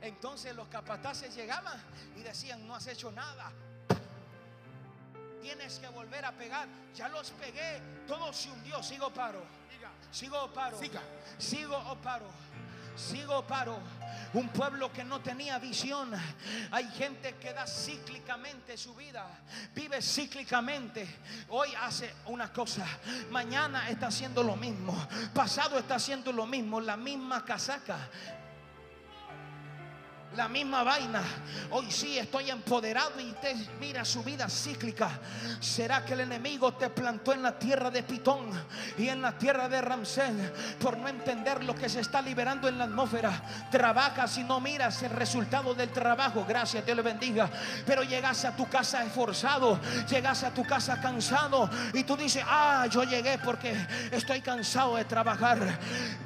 Entonces los capataces llegaban y decían, no has hecho nada. Tienes que volver a pegar. Ya los pegué. Todo se hundió. Sigo paro. Sigo paro. Siga. Sigo o paro. Sigo paro. Un pueblo que no tenía visión. Hay gente que da cíclicamente su vida. Vive cíclicamente. Hoy hace una cosa. Mañana está haciendo lo mismo. Pasado está haciendo lo mismo. La misma casaca. La misma vaina. Hoy sí estoy empoderado y te mira su vida cíclica. ¿Será que el enemigo te plantó en la tierra de Pitón y en la tierra de Ramsés por no entender lo que se está liberando en la atmósfera? Trabajas y no miras el resultado del trabajo. Gracias, Dios le bendiga. Pero llegas a tu casa esforzado, llegas a tu casa cansado y tú dices, ah, yo llegué porque estoy cansado de trabajar.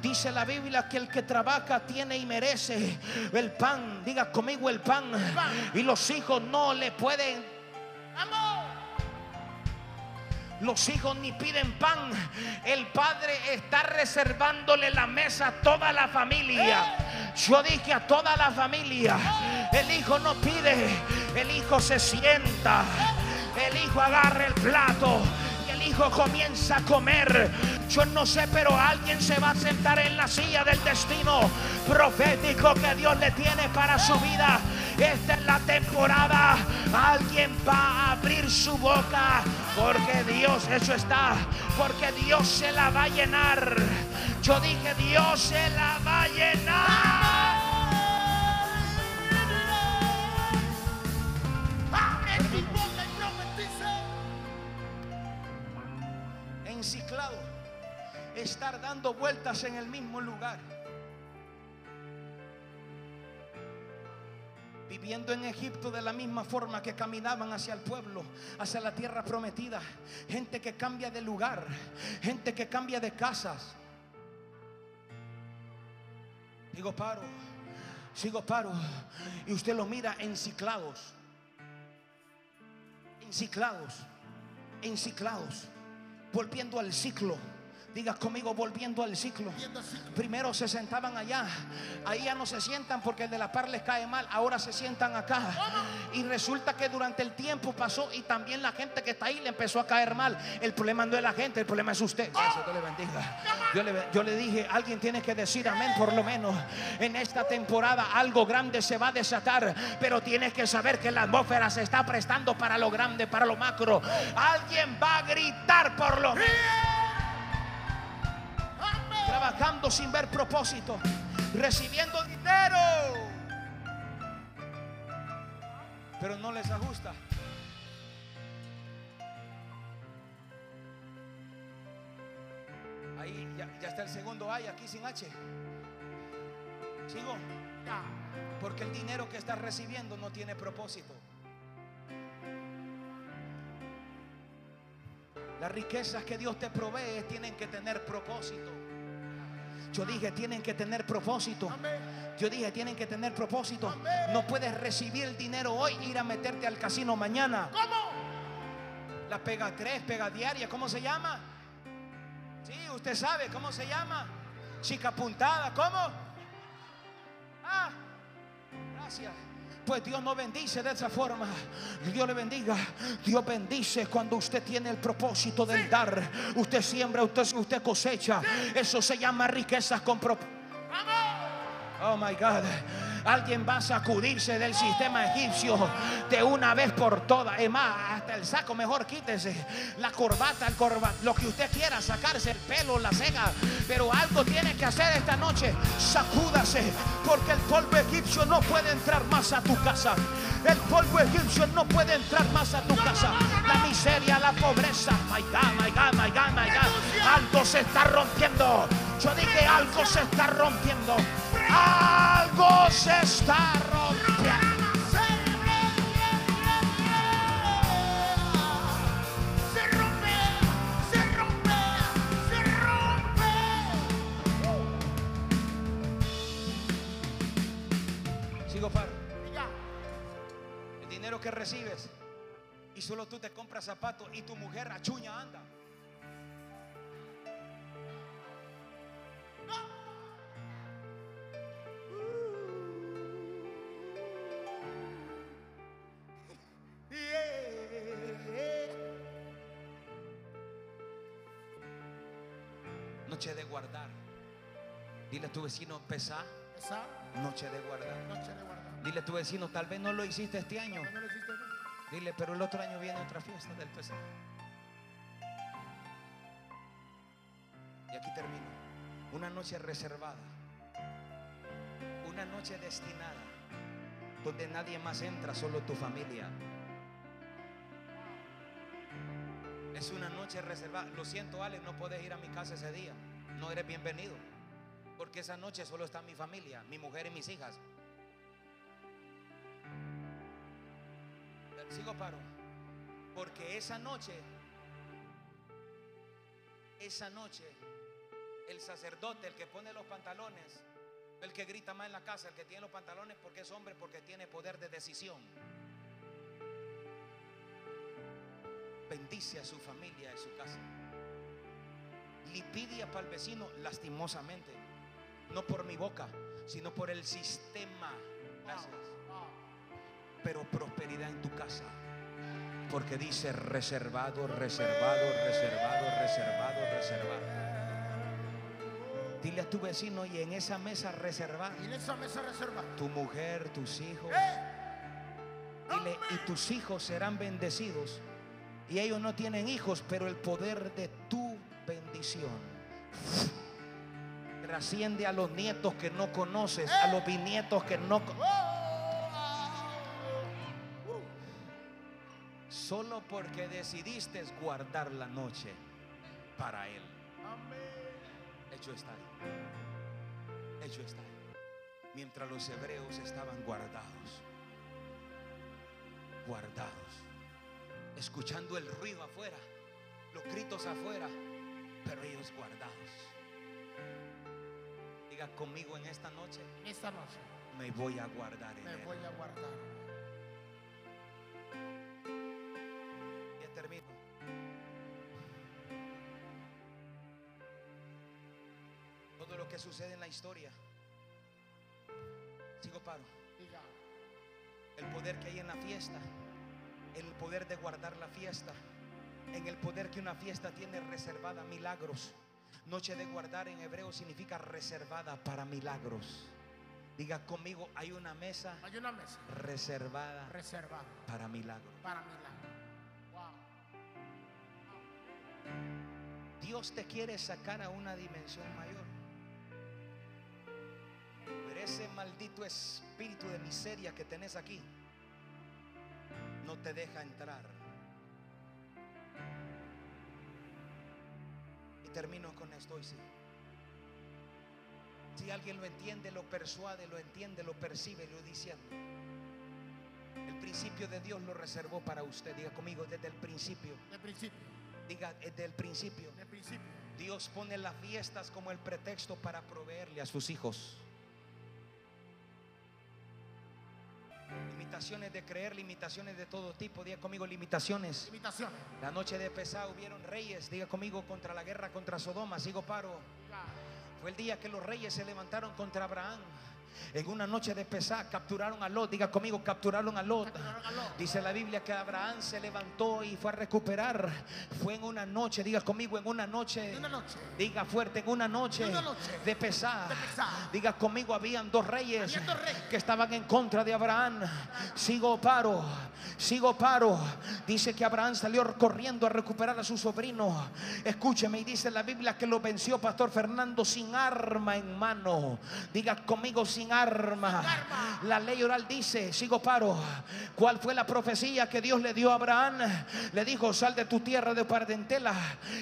Dice la Biblia que el que trabaja tiene y merece el pan. Diga conmigo el pan. Y los hijos no le pueden. Los hijos ni piden pan. El padre está reservándole la mesa a toda la familia. Yo dije a toda la familia. El hijo no pide. El hijo se sienta. El hijo agarra el plato. Hijo comienza a comer. Yo no sé, pero alguien se va a sentar en la silla del destino profético que Dios le tiene para su vida. Esta es la temporada. Alguien va a abrir su boca porque Dios, eso está, porque Dios se la va a llenar. Yo dije, Dios se la va a llenar. Estar dando vueltas en el mismo lugar. Viviendo en Egipto de la misma forma que caminaban hacia el pueblo, hacia la tierra prometida. Gente que cambia de lugar, gente que cambia de casas. Digo paro, sigo paro. Y usted lo mira enciclados, enciclados, enciclados, volviendo al ciclo. Diga conmigo, volviendo al ciclo. Primero se sentaban allá, ahí ya no se sientan porque el de la par les cae mal, ahora se sientan acá. Y resulta que durante el tiempo pasó y también la gente que está ahí le empezó a caer mal. El problema no es la gente, el problema es usted. Gracias, Dios le bendiga. Yo le, yo le dije, alguien tiene que decir amén por lo menos. En esta temporada algo grande se va a desatar, pero tienes que saber que la atmósfera se está prestando para lo grande, para lo macro. Alguien va a gritar por lo menos trabajando sin ver propósito, recibiendo dinero, pero no les ajusta. Ahí ya, ya está el segundo ay aquí sin H. Sigo, porque el dinero que estás recibiendo no tiene propósito. Las riquezas que Dios te provee tienen que tener propósito. Yo dije, tienen que tener propósito. Yo dije, tienen que tener propósito. No puedes recibir el dinero hoy, ir a meterte al casino mañana. ¿Cómo? La pega tres, pega diaria, ¿cómo se llama? Sí, usted sabe cómo se llama. Chica puntada, ¿cómo? Ah, gracias. Pues Dios no bendice de esa forma. Dios le bendiga. Dios bendice cuando usted tiene el propósito del dar. Usted siembra, usted, usted cosecha. Eso se llama riquezas con propósito. Oh my God. Alguien va a sacudirse del sistema egipcio de una vez por todas. Es más, hasta el saco mejor quítese. La corbata, el corbata, lo que usted quiera, sacarse el pelo, la ceja. Pero algo tiene que hacer esta noche. Sacúdase, porque el polvo egipcio no puede entrar más a tu casa. El polvo egipcio no puede entrar más a tu casa. La miseria, la pobreza. My God, my God, my God, my God. Algo se está rompiendo. Yo dije algo se está rompiendo. Algo se está rompiendo. Se rompe, se rompe, se rompe. Sigo. Diga, El dinero que recibes y solo tú te compras zapatos y tu mujer achuña anda. Noche de guardar. Dile a tu vecino, pesa. esa Noche de guardar. noche de guardar. Dile a tu vecino, tal vez no lo hiciste este año. ¿No lo hiciste bien? Dile, pero el otro año viene otra fiesta del pesar. Y aquí termino. Una noche reservada. Una noche destinada. Donde nadie más entra, solo tu familia. Es una noche reservada. Lo siento, Alex, no puedes ir a mi casa ese día. No eres bienvenido. Porque esa noche solo está mi familia, mi mujer y mis hijas. Sigo paro. Porque esa noche, esa noche, el sacerdote, el que pone los pantalones, el que grita más en la casa, el que tiene los pantalones porque es hombre, porque tiene poder de decisión. Bendice a su familia, a su casa. Lipidia para el vecino, lastimosamente. No por mi boca, sino por el sistema. Gracias pero prosperidad en tu casa. Porque dice reservado, reservado, reservado, reservado, reservado. Dile a tu vecino y en esa mesa reservada, Y en esa mesa reserva. tu mujer, tus hijos, ¡Eh! dile, y tus hijos serán bendecidos. Y ellos no tienen hijos, pero el poder de tu bendición trasciende a los nietos que no conoces, a los bisnietos que no conoces. Solo porque decidiste guardar la noche para Él. Hecho está. Hecho está. Mientras los hebreos estaban guardados. Guardados. Escuchando el ruido afuera. Los gritos afuera. Pero ellos guardados. Diga conmigo en esta noche. Esta noche Me voy a guardar en me Él. voy a guardar. Ya termino. Todo lo que sucede en la historia. Sigo paro. Diga, El poder que hay en la fiesta. El poder de guardar la fiesta. En el poder que una fiesta tiene reservada milagros. Noche de guardar en hebreo significa reservada para milagros. Diga conmigo, hay una mesa hay una mesa reservada reservada para milagros. para milagro. Wow. Dios te quiere sacar a una dimensión mayor. Pero ese maldito espíritu de miseria que tenés aquí no te deja entrar. Y termino con esto hoy sí. Si alguien lo entiende, lo persuade, lo entiende, lo percibe, lo diciendo. El principio de Dios lo reservó para usted. Diga conmigo desde el principio. De principio, Diga desde el principio. de principio. Dios pone las fiestas como el pretexto para proveerle a sus hijos. Limitaciones de creer, limitaciones de todo tipo. Diga conmigo limitaciones. Limitaciones. La noche de Pesá hubieron reyes. Diga conmigo contra la guerra contra Sodoma. Sigo paro. Fue el día que los reyes se levantaron contra Abraham. En una noche de pesar capturaron a Lot. Diga conmigo, capturaron a Lot. Capturaron a Lot. Dice la Biblia que Abraham se levantó y fue a recuperar. Fue en una noche, diga conmigo, en una noche. En una noche. Diga fuerte, en una noche, En una noche de pesar. de pesar. Diga conmigo, habían dos reyes Habían dos reyes. que estaban en contra de Abraham. Sigo paro, sigo paro. Dice que Abraham salió corriendo a recuperar a su sobrino. Escúcheme, y dice la Biblia que lo venció Pastor Fernando sin arma en mano. Diga conmigo sin arma. arma. La ley oral dice, sigo paro. ¿Cuál fue la profecía que Dios le dio a Abraham? Le dijo, sal de tu tierra de parentela.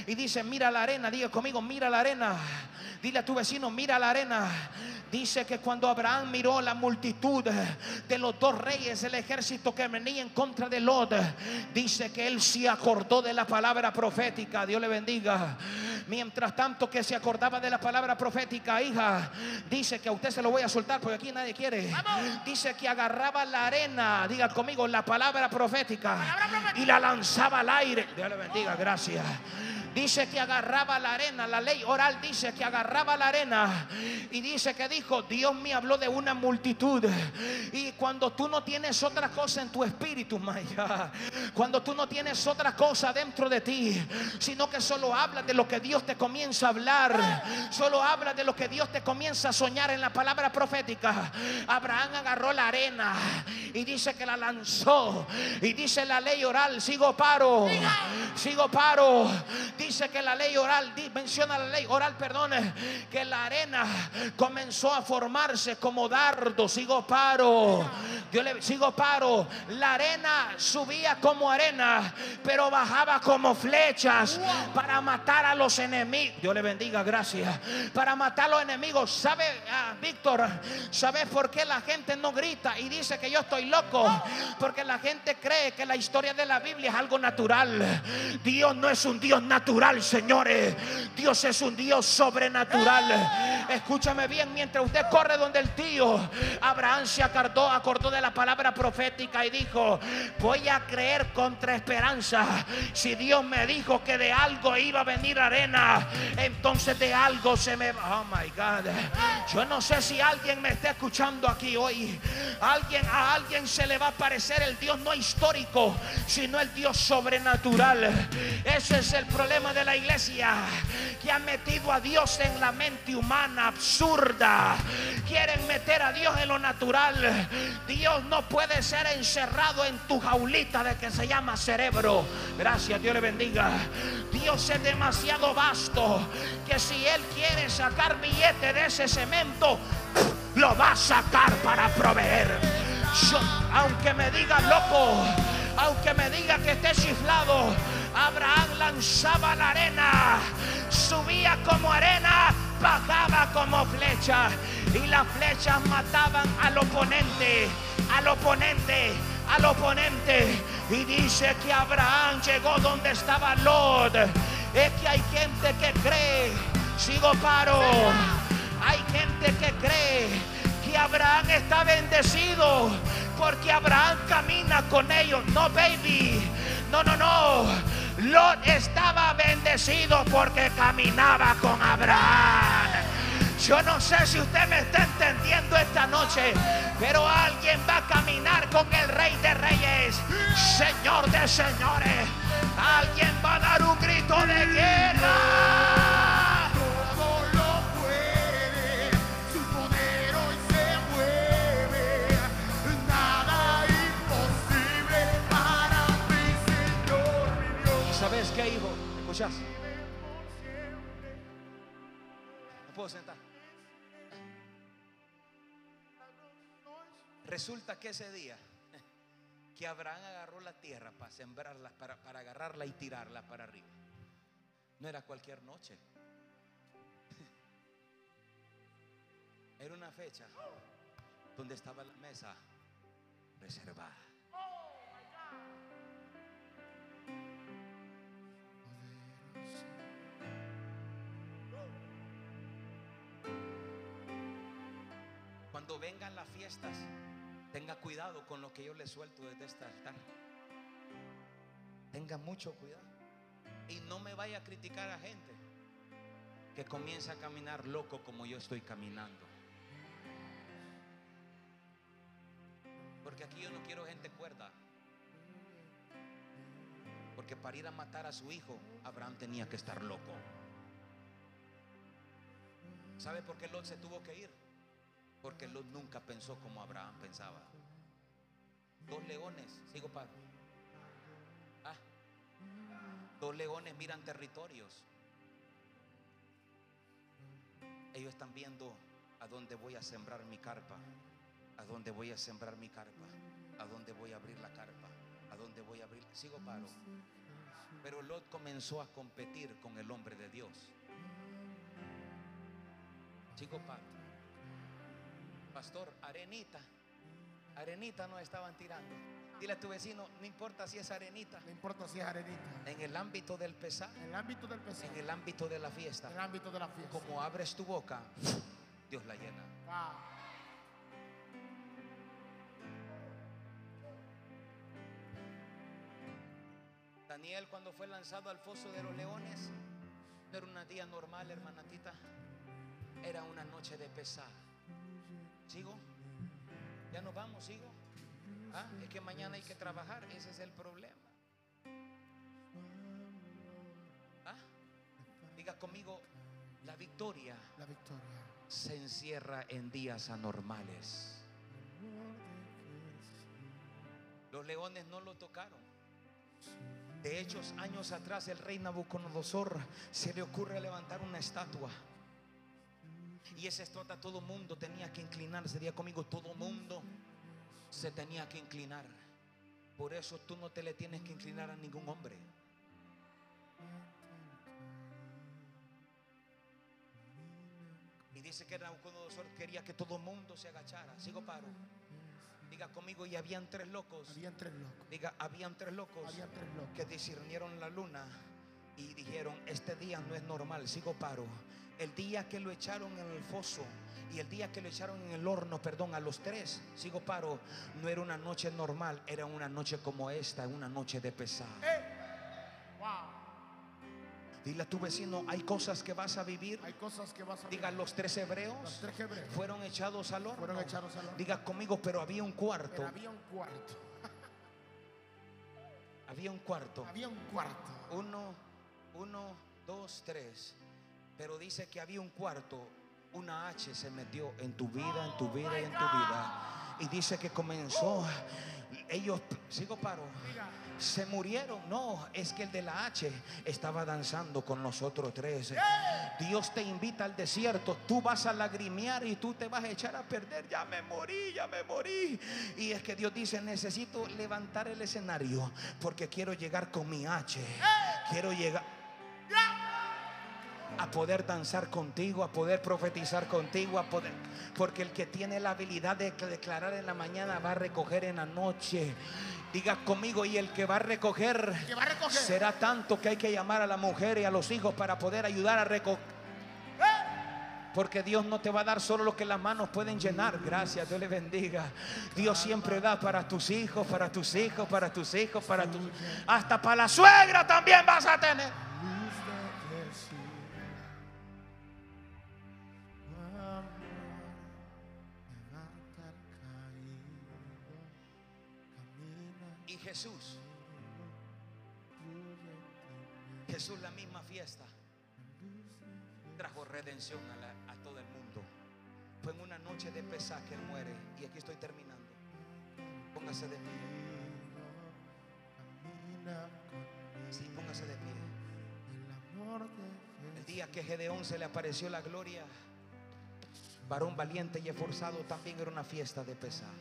Y dice, mira la arena. Diga conmigo, mira la arena. Dile a tu vecino, mira la arena. Dice que cuando Abraham miró la multitud de los dos reyes, el ejército que venía en contra de Lot, dice que él se acordó de la palabra profética. Dios le bendiga. Mientras tanto que se acordaba de la palabra profética, hija, dice que a usted se lo voy a soltar porque aquí nadie quiere. Dice que agarraba la arena, diga conmigo, la palabra profética y la lanzaba al aire. Dios le bendiga, gracias. Dice que agarraba la arena, la ley oral dice que agarraba la arena y dice que dijo, Dios me habló de una multitud. Y cuando tú no tienes otra cosa en tu espíritu, Maya, cuando tú no tienes otra cosa dentro de ti, sino que solo hablas de lo que Dios te comienza a hablar, solo hablas de lo que Dios te comienza a soñar en la palabra profética. Abraham agarró la arena y dice que la lanzó y dice la ley oral, sigo paro, sigo paro. Dice que la ley oral, menciona la ley oral, perdón, que la arena comenzó a formarse como dardo. Sigo paro. Sigo paro. La arena subía como arena, pero bajaba como flechas para matar a los enemigos. Dios le bendiga, gracias. Para matar a los enemigos. ¿Sabe, ah, Víctor? ¿Sabe por qué la gente no grita y dice que yo estoy loco? Porque la gente cree que la historia de la Biblia es algo natural. Dios no es un Dios natural, señores. Dios es un Dios sobrenatural. Escúchame bien, mientras usted corre donde el tío, Abraham se acordó, acordó de la palabra profética y dijo, voy a creer contra esperanza. Si Dios me dijo que de algo iba a venir arena, entonces de algo se me... Oh, my God. Yo no sé si alguien me está escuchando aquí hoy. Alguien, a alguien se le va a parecer el Dios no histórico, sino el Dios sobrenatural. Ese es el problema de la iglesia, que ha metido a Dios en la mente humana absurda. Quieren meter a Dios en lo natural. Dios no puede ser encerrado en tu jaulita de que se llama cerebro. Gracias, Dios le bendiga. Dios es demasiado vasto que si Él quiere sacar billete de ese cemento, lo va a sacar para proveer. Aunque me diga loco, aunque me diga que esté chiflado, Abraham lanzaba la arena, subía como arena, bajaba como flecha, y las flechas mataban al oponente, al oponente, al oponente. Y dice que Abraham llegó donde estaba Lot. Es que hay gente que cree, sigo paro, hay gente que cree que Abraham está bendecido porque Abraham camina con ellos. No, baby. No, no, no. Lot estaba bendecido porque caminaba con Abraham. Yo no sé si usted me está entendiendo esta noche, pero alguien va a caminar con el Rey de Reyes, Señor de Señores. Alguien va a dar un grito de guerra. Puedo sentar? Resulta que ese día que Abraham agarró la tierra para sembrarla, para, para agarrarla y tirarla para arriba, no era cualquier noche. Era una fecha donde estaba la mesa Cuando vengan las fiestas, tenga cuidado con lo que yo le suelto desde este altar. Tenga mucho cuidado. Y no me vaya a criticar a gente que comienza a caminar loco como yo estoy caminando. Porque aquí yo no quiero gente cuerda. Porque para ir a matar a su hijo, Abraham tenía que estar loco. ¿Sabe por qué Lot se tuvo que ir? Porque Lot nunca pensó como Abraham pensaba. Dos leones, sigo para. Ah, dos leones miran territorios. Ellos están viendo a dónde voy a sembrar mi carpa, a dónde voy a sembrar mi carpa, a dónde voy a abrir la carpa, a dónde voy a abrir. Sigo paro. Pero Lot comenzó a competir con el hombre de Dios. Sigo paro. Pastor, arenita. Arenita no estaban tirando. Dile a tu vecino, no importa si es arenita. No importa si es arenita. En el ámbito del pesar, En el ámbito del pesar. en el ámbito de la fiesta, En el ámbito de la fiesta. como abres tu boca, Dios la llena. Ah, Daniel cuando fue lanzado al foso de los leones, no era un día normal, hermana Tita. Era una noche de pesar. ¿Sigo? Ya nos vamos, ¿sigo? Ah, es que mañana hay que trabajar, ese es el problema. Ah, diga conmigo, la victoria la victoria. se encierra en días anormales. Los leones no lo tocaron. De hecho, años atrás el rey Nabucodonosor se le ocurre levantar una estatua. Y esa estatua todo mundo tenía que inclinarse. Día conmigo, todo mundo se tenía que inclinar. Por eso tú no te le tienes que inclinar a ningún hombre. Y dice que Nabucodonosor quería que todo mundo se agachara. Sigo paro. Diga conmigo, y habían tres locos. Habían tres locos. Diga, habían tres locos Habían tres locos. que discernieron la luna y dijeron, este día no es normal, sigo paro. El día que lo echaron en el foso y el día que lo echaron en el horno, perdón, a los tres, sigo paro, no era una noche normal, era una noche como esta, una noche de pesar. Wow. Dile a tu vecino, hay cosas que vas a vivir. Hay cosas que vas a Diga, los tres hebreos Los tres hebreos fueron echados al horno. fueron echados al horno. Diga conmigo, pero había un cuarto. Pero había un cuarto. Había un cuarto. Había un cuarto. Uno, uno, dos, tres. Pero dice que había un cuarto. Una H se metió en tu vida, en tu vida y en tu vida. Y dice que comenzó. Ellos, sigo paro. Se murieron. No, es que el de la H estaba danzando con nosotros tres. Dios te invita al desierto. Tú vas a lagrimear y tú te vas a echar a perder. Ya me morí, ya me morí. Y es que Dios dice: Necesito levantar el escenario porque quiero llegar con mi H. Quiero llegar a poder danzar contigo, a poder profetizar contigo, a poder, porque el que tiene la habilidad de declarar en la mañana va a recoger en la noche. Diga conmigo y el que va a recoger, que va a recoger. será tanto que hay que llamar a la mujer y a los hijos para poder ayudar a recoger. Porque Dios no te va a dar solo lo que las manos pueden llenar. Gracias, Dios le bendiga. Dios siempre da para tus hijos, para tus hijos, para tus hijos, para tus... Hasta para la suegra también vas a tener. Jesús la misma fiesta trajo redención a, todo el mundo. Fue en una noche de pesar que Él muere. Y aquí estoy terminando. Póngase de pie. Sí, póngase de pie. el día que Gedeón se le apareció la gloria, varón valiente y esforzado, también era una fiesta de pesar.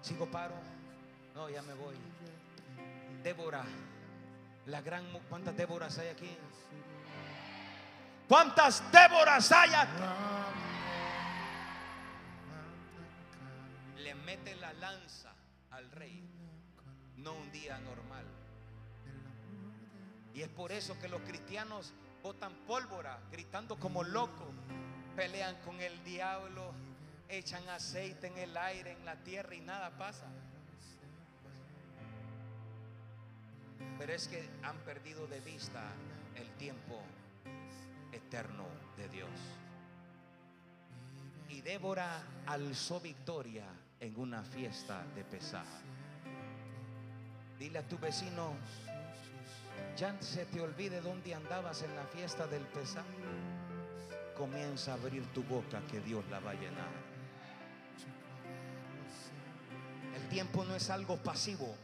¿Sigo paro? No, ya me voy. Débora, la gran... ¿Cuántas Déboras hay aquí? ¿Cuántas Déboras hay aquí? Le mete la lanza al rey, no un día normal. Y es por eso que los cristianos botan pólvora, gritando como locos, pelean con el diablo, echan aceite en el aire, en la tierra y nada pasa. Pero es que han perdido de vista el tiempo eterno de Dios. Y Débora alzó victoria en una fiesta de pesar. Dile a tu vecino, ya se te olvide dónde andabas en la fiesta del pesar. Comienza a abrir tu boca que Dios la va a llenar. El tiempo no es algo pasivo.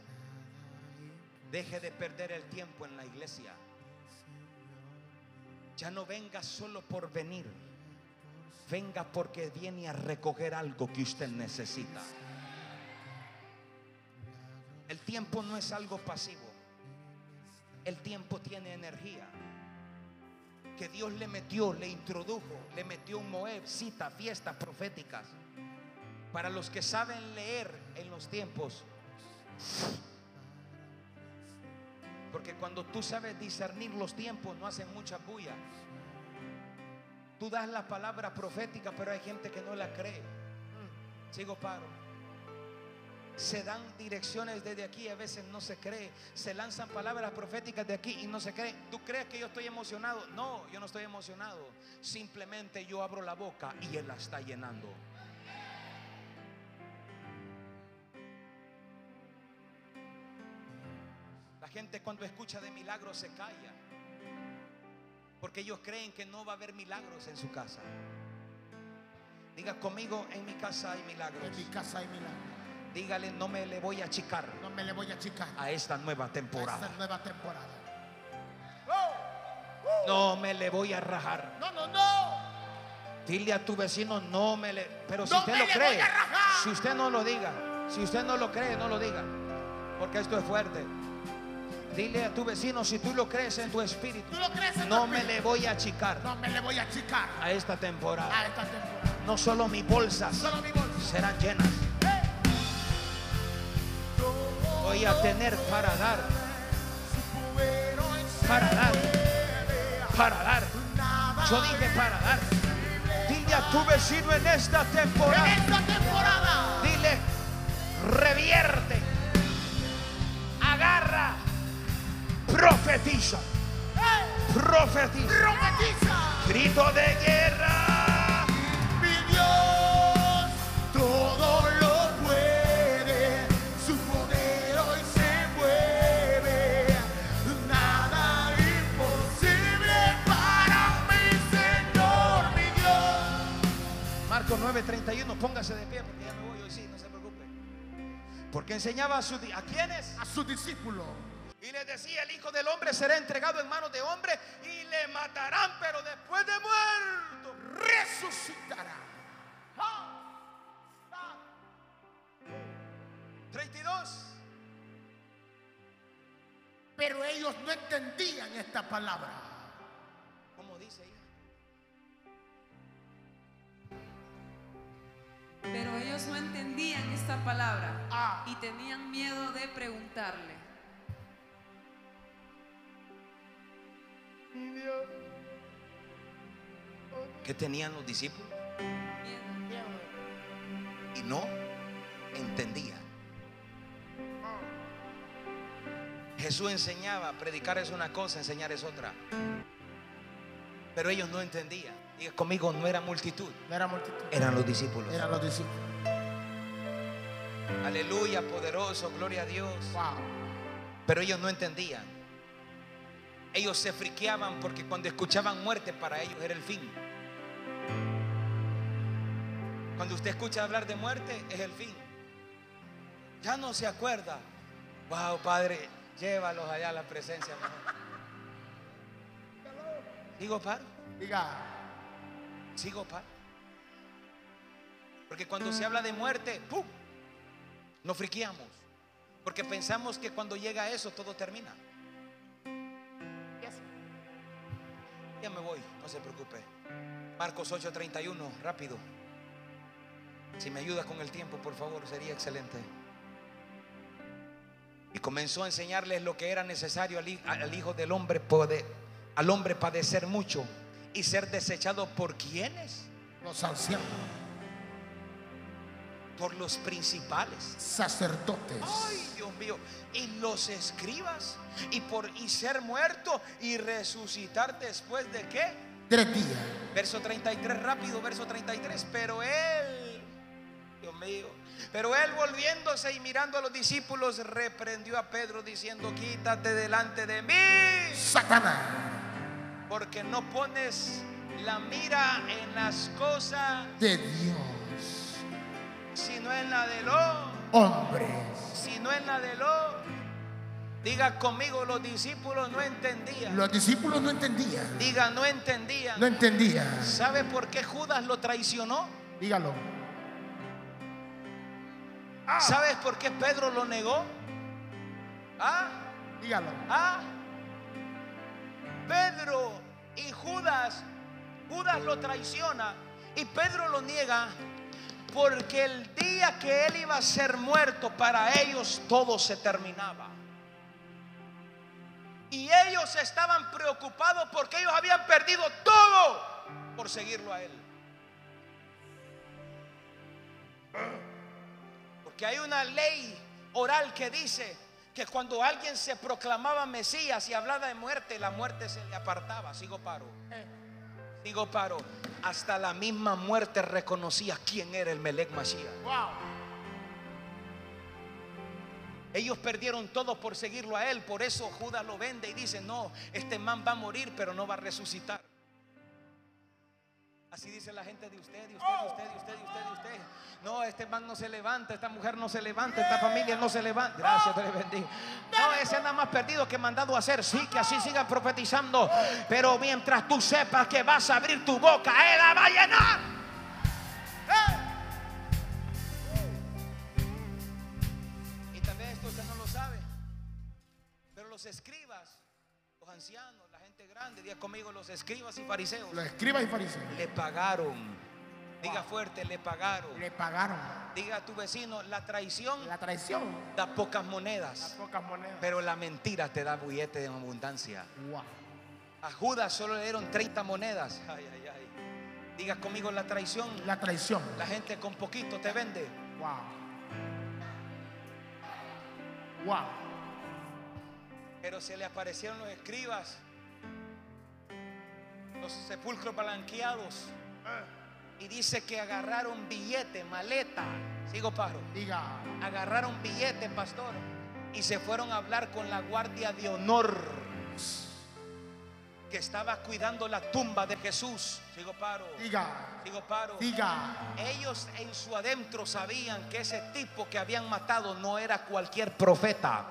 Deje de perder el tiempo en la iglesia. Ya no venga solo por venir. Venga porque viene a recoger algo que usted necesita. El tiempo no es algo pasivo. El tiempo tiene energía. Que Dios le metió, le introdujo, le metió un Moed, cita, fiestas proféticas. Para los que saben leer en los tiempos. Porque cuando tú sabes discernir los tiempos, no hacen mucha bulla. Tú das la palabra profética, pero hay gente que no la cree. Sigo paro. Se dan direcciones desde aquí, a veces no se cree. Se lanzan palabras proféticas de aquí y no se cree. ¿Tú crees que yo estoy emocionado? No, yo no estoy emocionado. Simplemente yo abro la boca y Él la está llenando. Gente cuando escucha de milagros se calla. Porque ellos creen que no va a haber milagros en su casa. Diga conmigo, en mi casa hay milagros. En mi casa hay milagros. Dígale, no me le voy a achicar No me le voy a achicar. a esta nueva a temporada. esta nueva temporada. No me le voy a rajar. No, no, no. Dile a tu vecino, no me le. Pero si No usted lo cree, a si usted no lo diga, si usted no lo cree, no lo diga. Porque esto es fuerte. Dile a tu vecino, si tú lo crees en tu espíritu, ¿Tú lo crees en tu no me espíritu? le voy a achicar No me le voy a achicar a esta temporada. a esta temporada. No solo mis bolsas Solo mi bolsa. serán llenas. Voy a tener para dar, para dar, para dar. Yo dije para dar. Dile a tu vecino en esta En temporada. esta temporada. Dile, revierte, profetiza, profetiza. Profetiza. Grito de guerra. Mi Dios todo lo puede, su poder hoy se mueve, nada imposible para mi Señor, mi Dios. Marcos 9:31, póngase de pie porque ya me voy hoy sí, no se preocupe. Porque enseñaba a su a quiénes A su discípulo, decía, el Hijo del Hombre será entregado en manos de hombre y le matarán, pero después de muerto. resucitará. 32. Pero ellos no entendían esta palabra. ¿Cómo dice hija? Pero ellos no entendían esta palabra Ah. y tenían miedo de preguntarle. ¿Qué tenían los discípulos? Y no entendían. Jesús enseñaba, predicar es una cosa, enseñar es otra. Pero ellos no entendían. Diga conmigo, no era multitud, No era multitud, eran los discípulos. eran los discípulos. Aleluya, poderoso, gloria a Dios. Wow. Pero ellos no entendían. Ellos se friqueaban porque cuando escuchaban muerte para ellos era el fin. Cuando usted escucha hablar de muerte es el fin. Ya no se acuerda. Wow, Padre, llévalos allá a la presencia. mejor. Digo, paro, Diga, sigo, paro. Porque cuando se habla de muerte, ¡pum! Nos friqueamos. Porque pensamos que cuando llega eso todo termina. Se preocupe. Marcos 8:31, rápido. Si me ayuda con el tiempo, por favor, sería excelente. Y comenzó a enseñarles lo que era necesario al Hijo del Hombre, poder- al hombre padecer mucho y ser desechado por quienes? los ancianos, Por los principales. sacerdotes, Ay, Dios mío. Y los escribas y por y ser muerto y resucitar después de qué? Tres días. Verso 33, rápido, verso 33. Pero él, Dios mío, Pero él volviéndose y mirando a los discípulos, reprendió a Pedro diciendo, quítate delante de mí, Satanás. porque no pones la mira en las cosas, De Dios. sino en la de lo, Hombres. sino en la de lo. Diga conmigo, los discípulos no entendían. Los discípulos no entendían. Diga, no entendían. No entendían. ¿Sabe por qué Judas lo traicionó? Dígalo. ¿Sabes por qué Pedro lo negó? ¿Ah? Dígalo. ¿Ah? Pedro y Judas, Judas lo traiciona y Pedro lo niega porque el día que él iba a ser muerto, para ellos todo se terminaba. Y ellos estaban preocupados porque ellos habían perdido todo por seguirlo a él. Porque hay una ley oral que dice que cuando alguien se proclamaba Mesías y hablaba de muerte, la muerte se le apartaba. Sigo paro. Sigo paro. Hasta la misma muerte reconocía quién era el Melech Mashiach. Wow. Ellos perdieron todo por seguirlo a él. Por eso Judas lo vende y dice, no, este man va a morir, pero no va a resucitar. Así dice la gente de usted, de usted, de usted, de usted, de usted, de usted. No, este man no se levanta, esta mujer no se levanta, esta familia no se levanta. Gracias, te bendiga. No, ese nada más perdido que mandado a hacer. Sí, que así sigan profetizando. Pero mientras tú sepas que vas a abrir tu boca, Él la va a llenar. Conmigo, los escribas y fariseos, Los escribas y fariseos. le pagaron. Diga fuerte, le pagaron. Le pagaron. Diga a tu vecino, la traición La traición. da pocas Las monedas, pocas monedas. pero la mentira te da billete en abundancia. Wow. A Judas solo le dieron 30 monedas. Ay, ay, ay. Diga conmigo, la traición, La traición. la gente con poquito te vende. Wow. Wow. Pero se le aparecieron los escribas, los sepulcros blanqueados. Y dice que agarraron billete, maleta. Sigo paro. Diga. Agarraron billete, pastor. Y se fueron a hablar con la guardia de honor que estaba cuidando la tumba de Jesús. Sigo paro. Diga. Sigo paro. Diga. Ellos en su adentro sabían que ese tipo que habían matado no era cualquier profeta.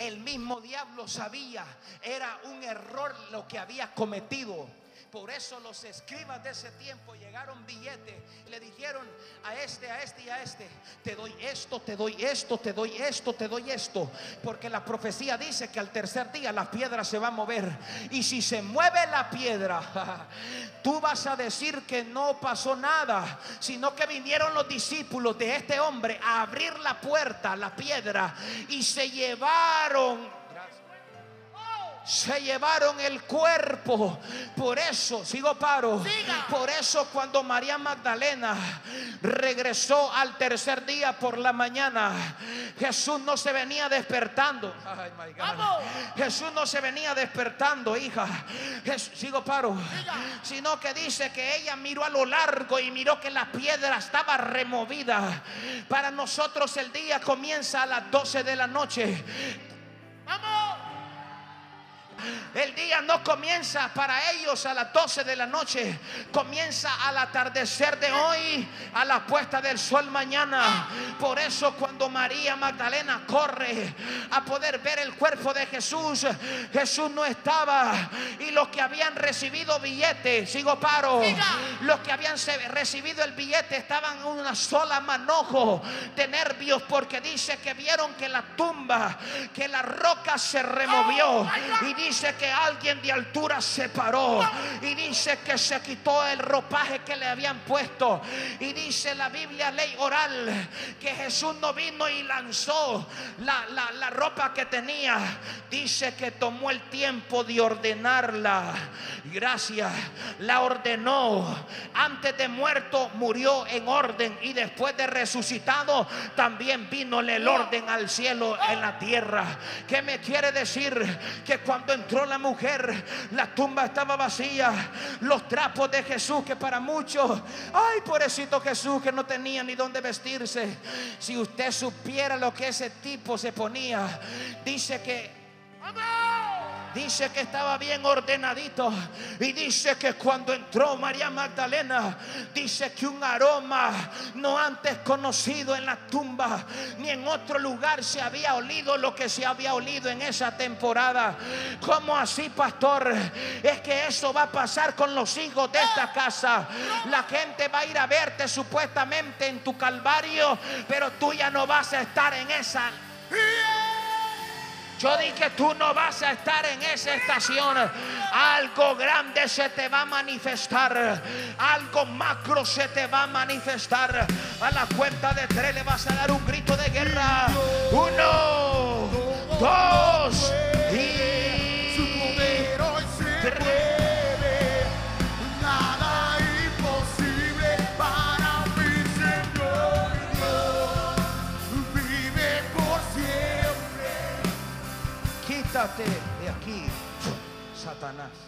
El mismo diablo sabía, era un error lo que había cometido. Por eso los escribas de ese tiempo llegaron billetes le dijeron a este, a este y a este, te doy esto, te doy esto, te doy esto, te doy esto. Porque la profecía dice que al tercer día la piedra se va a mover. Y si se mueve la piedra, tú vas a decir que no pasó nada, sino que vinieron los discípulos de este hombre a abrir la puerta, la piedra, y se llevaron se llevaron el cuerpo. Por eso, sigo paro. Por eso cuando María Magdalena regresó al tercer día por la mañana, Jesús no se venía despertando. Ay, my God. Jesús no se venía despertando, hija. Jes- sigo paro. Sino que dice que ella miró a lo largo y miró que la piedra estaba removida. Para nosotros el día comienza a las 12 de la noche. El día no comienza para ellos a las 12 de la noche, comienza al atardecer de hoy, a la puesta del sol mañana. Por eso cuando María Magdalena corre a poder ver el cuerpo de Jesús, Jesús no estaba. Y los que habían recibido billete, sigo paro, los que habían recibido el billete estaban en una sola manojo de nervios porque dice que vieron que la tumba, que la roca se removió. Y dice que alguien de altura se paró y dice que se quitó el ropaje que le habían puesto. Y dice la Biblia ley oral que Jesús no vino y lanzó la, la- la ropa que tenía. Dice que tomó el tiempo de ordenarla. Gracias. La ordenó. Antes de muerto murió en orden y después de resucitado también vino el orden al cielo en la tierra. ¿qué me quiere decir? que cuando entró la mujer, la tumba estaba vacía. Los trapos de Jesús, que para muchos, ay, pobrecito Jesús, que no tenía ni dónde vestirse. Si usted supiera lo que ese tipo se ponía, dice que Dice que estaba bien ordenadito. Y dice que cuando entró María Magdalena, dice que un aroma no antes conocido en la tumba, ni en otro lugar se había olido lo que se había olido en esa temporada. ¿Cómo así, pastor? Es que eso va a pasar con los hijos de esta casa. La gente va a ir a verte supuestamente en tu calvario, pero tú ya no vas a estar en esa yo dije, tú no vas a estar en esa estación. Algo grande se te va a manifestar. Algo macro se te va a manifestar. A la cuenta de tres le vas a dar un grito de guerra. Uno, dos de aquí, Satanás.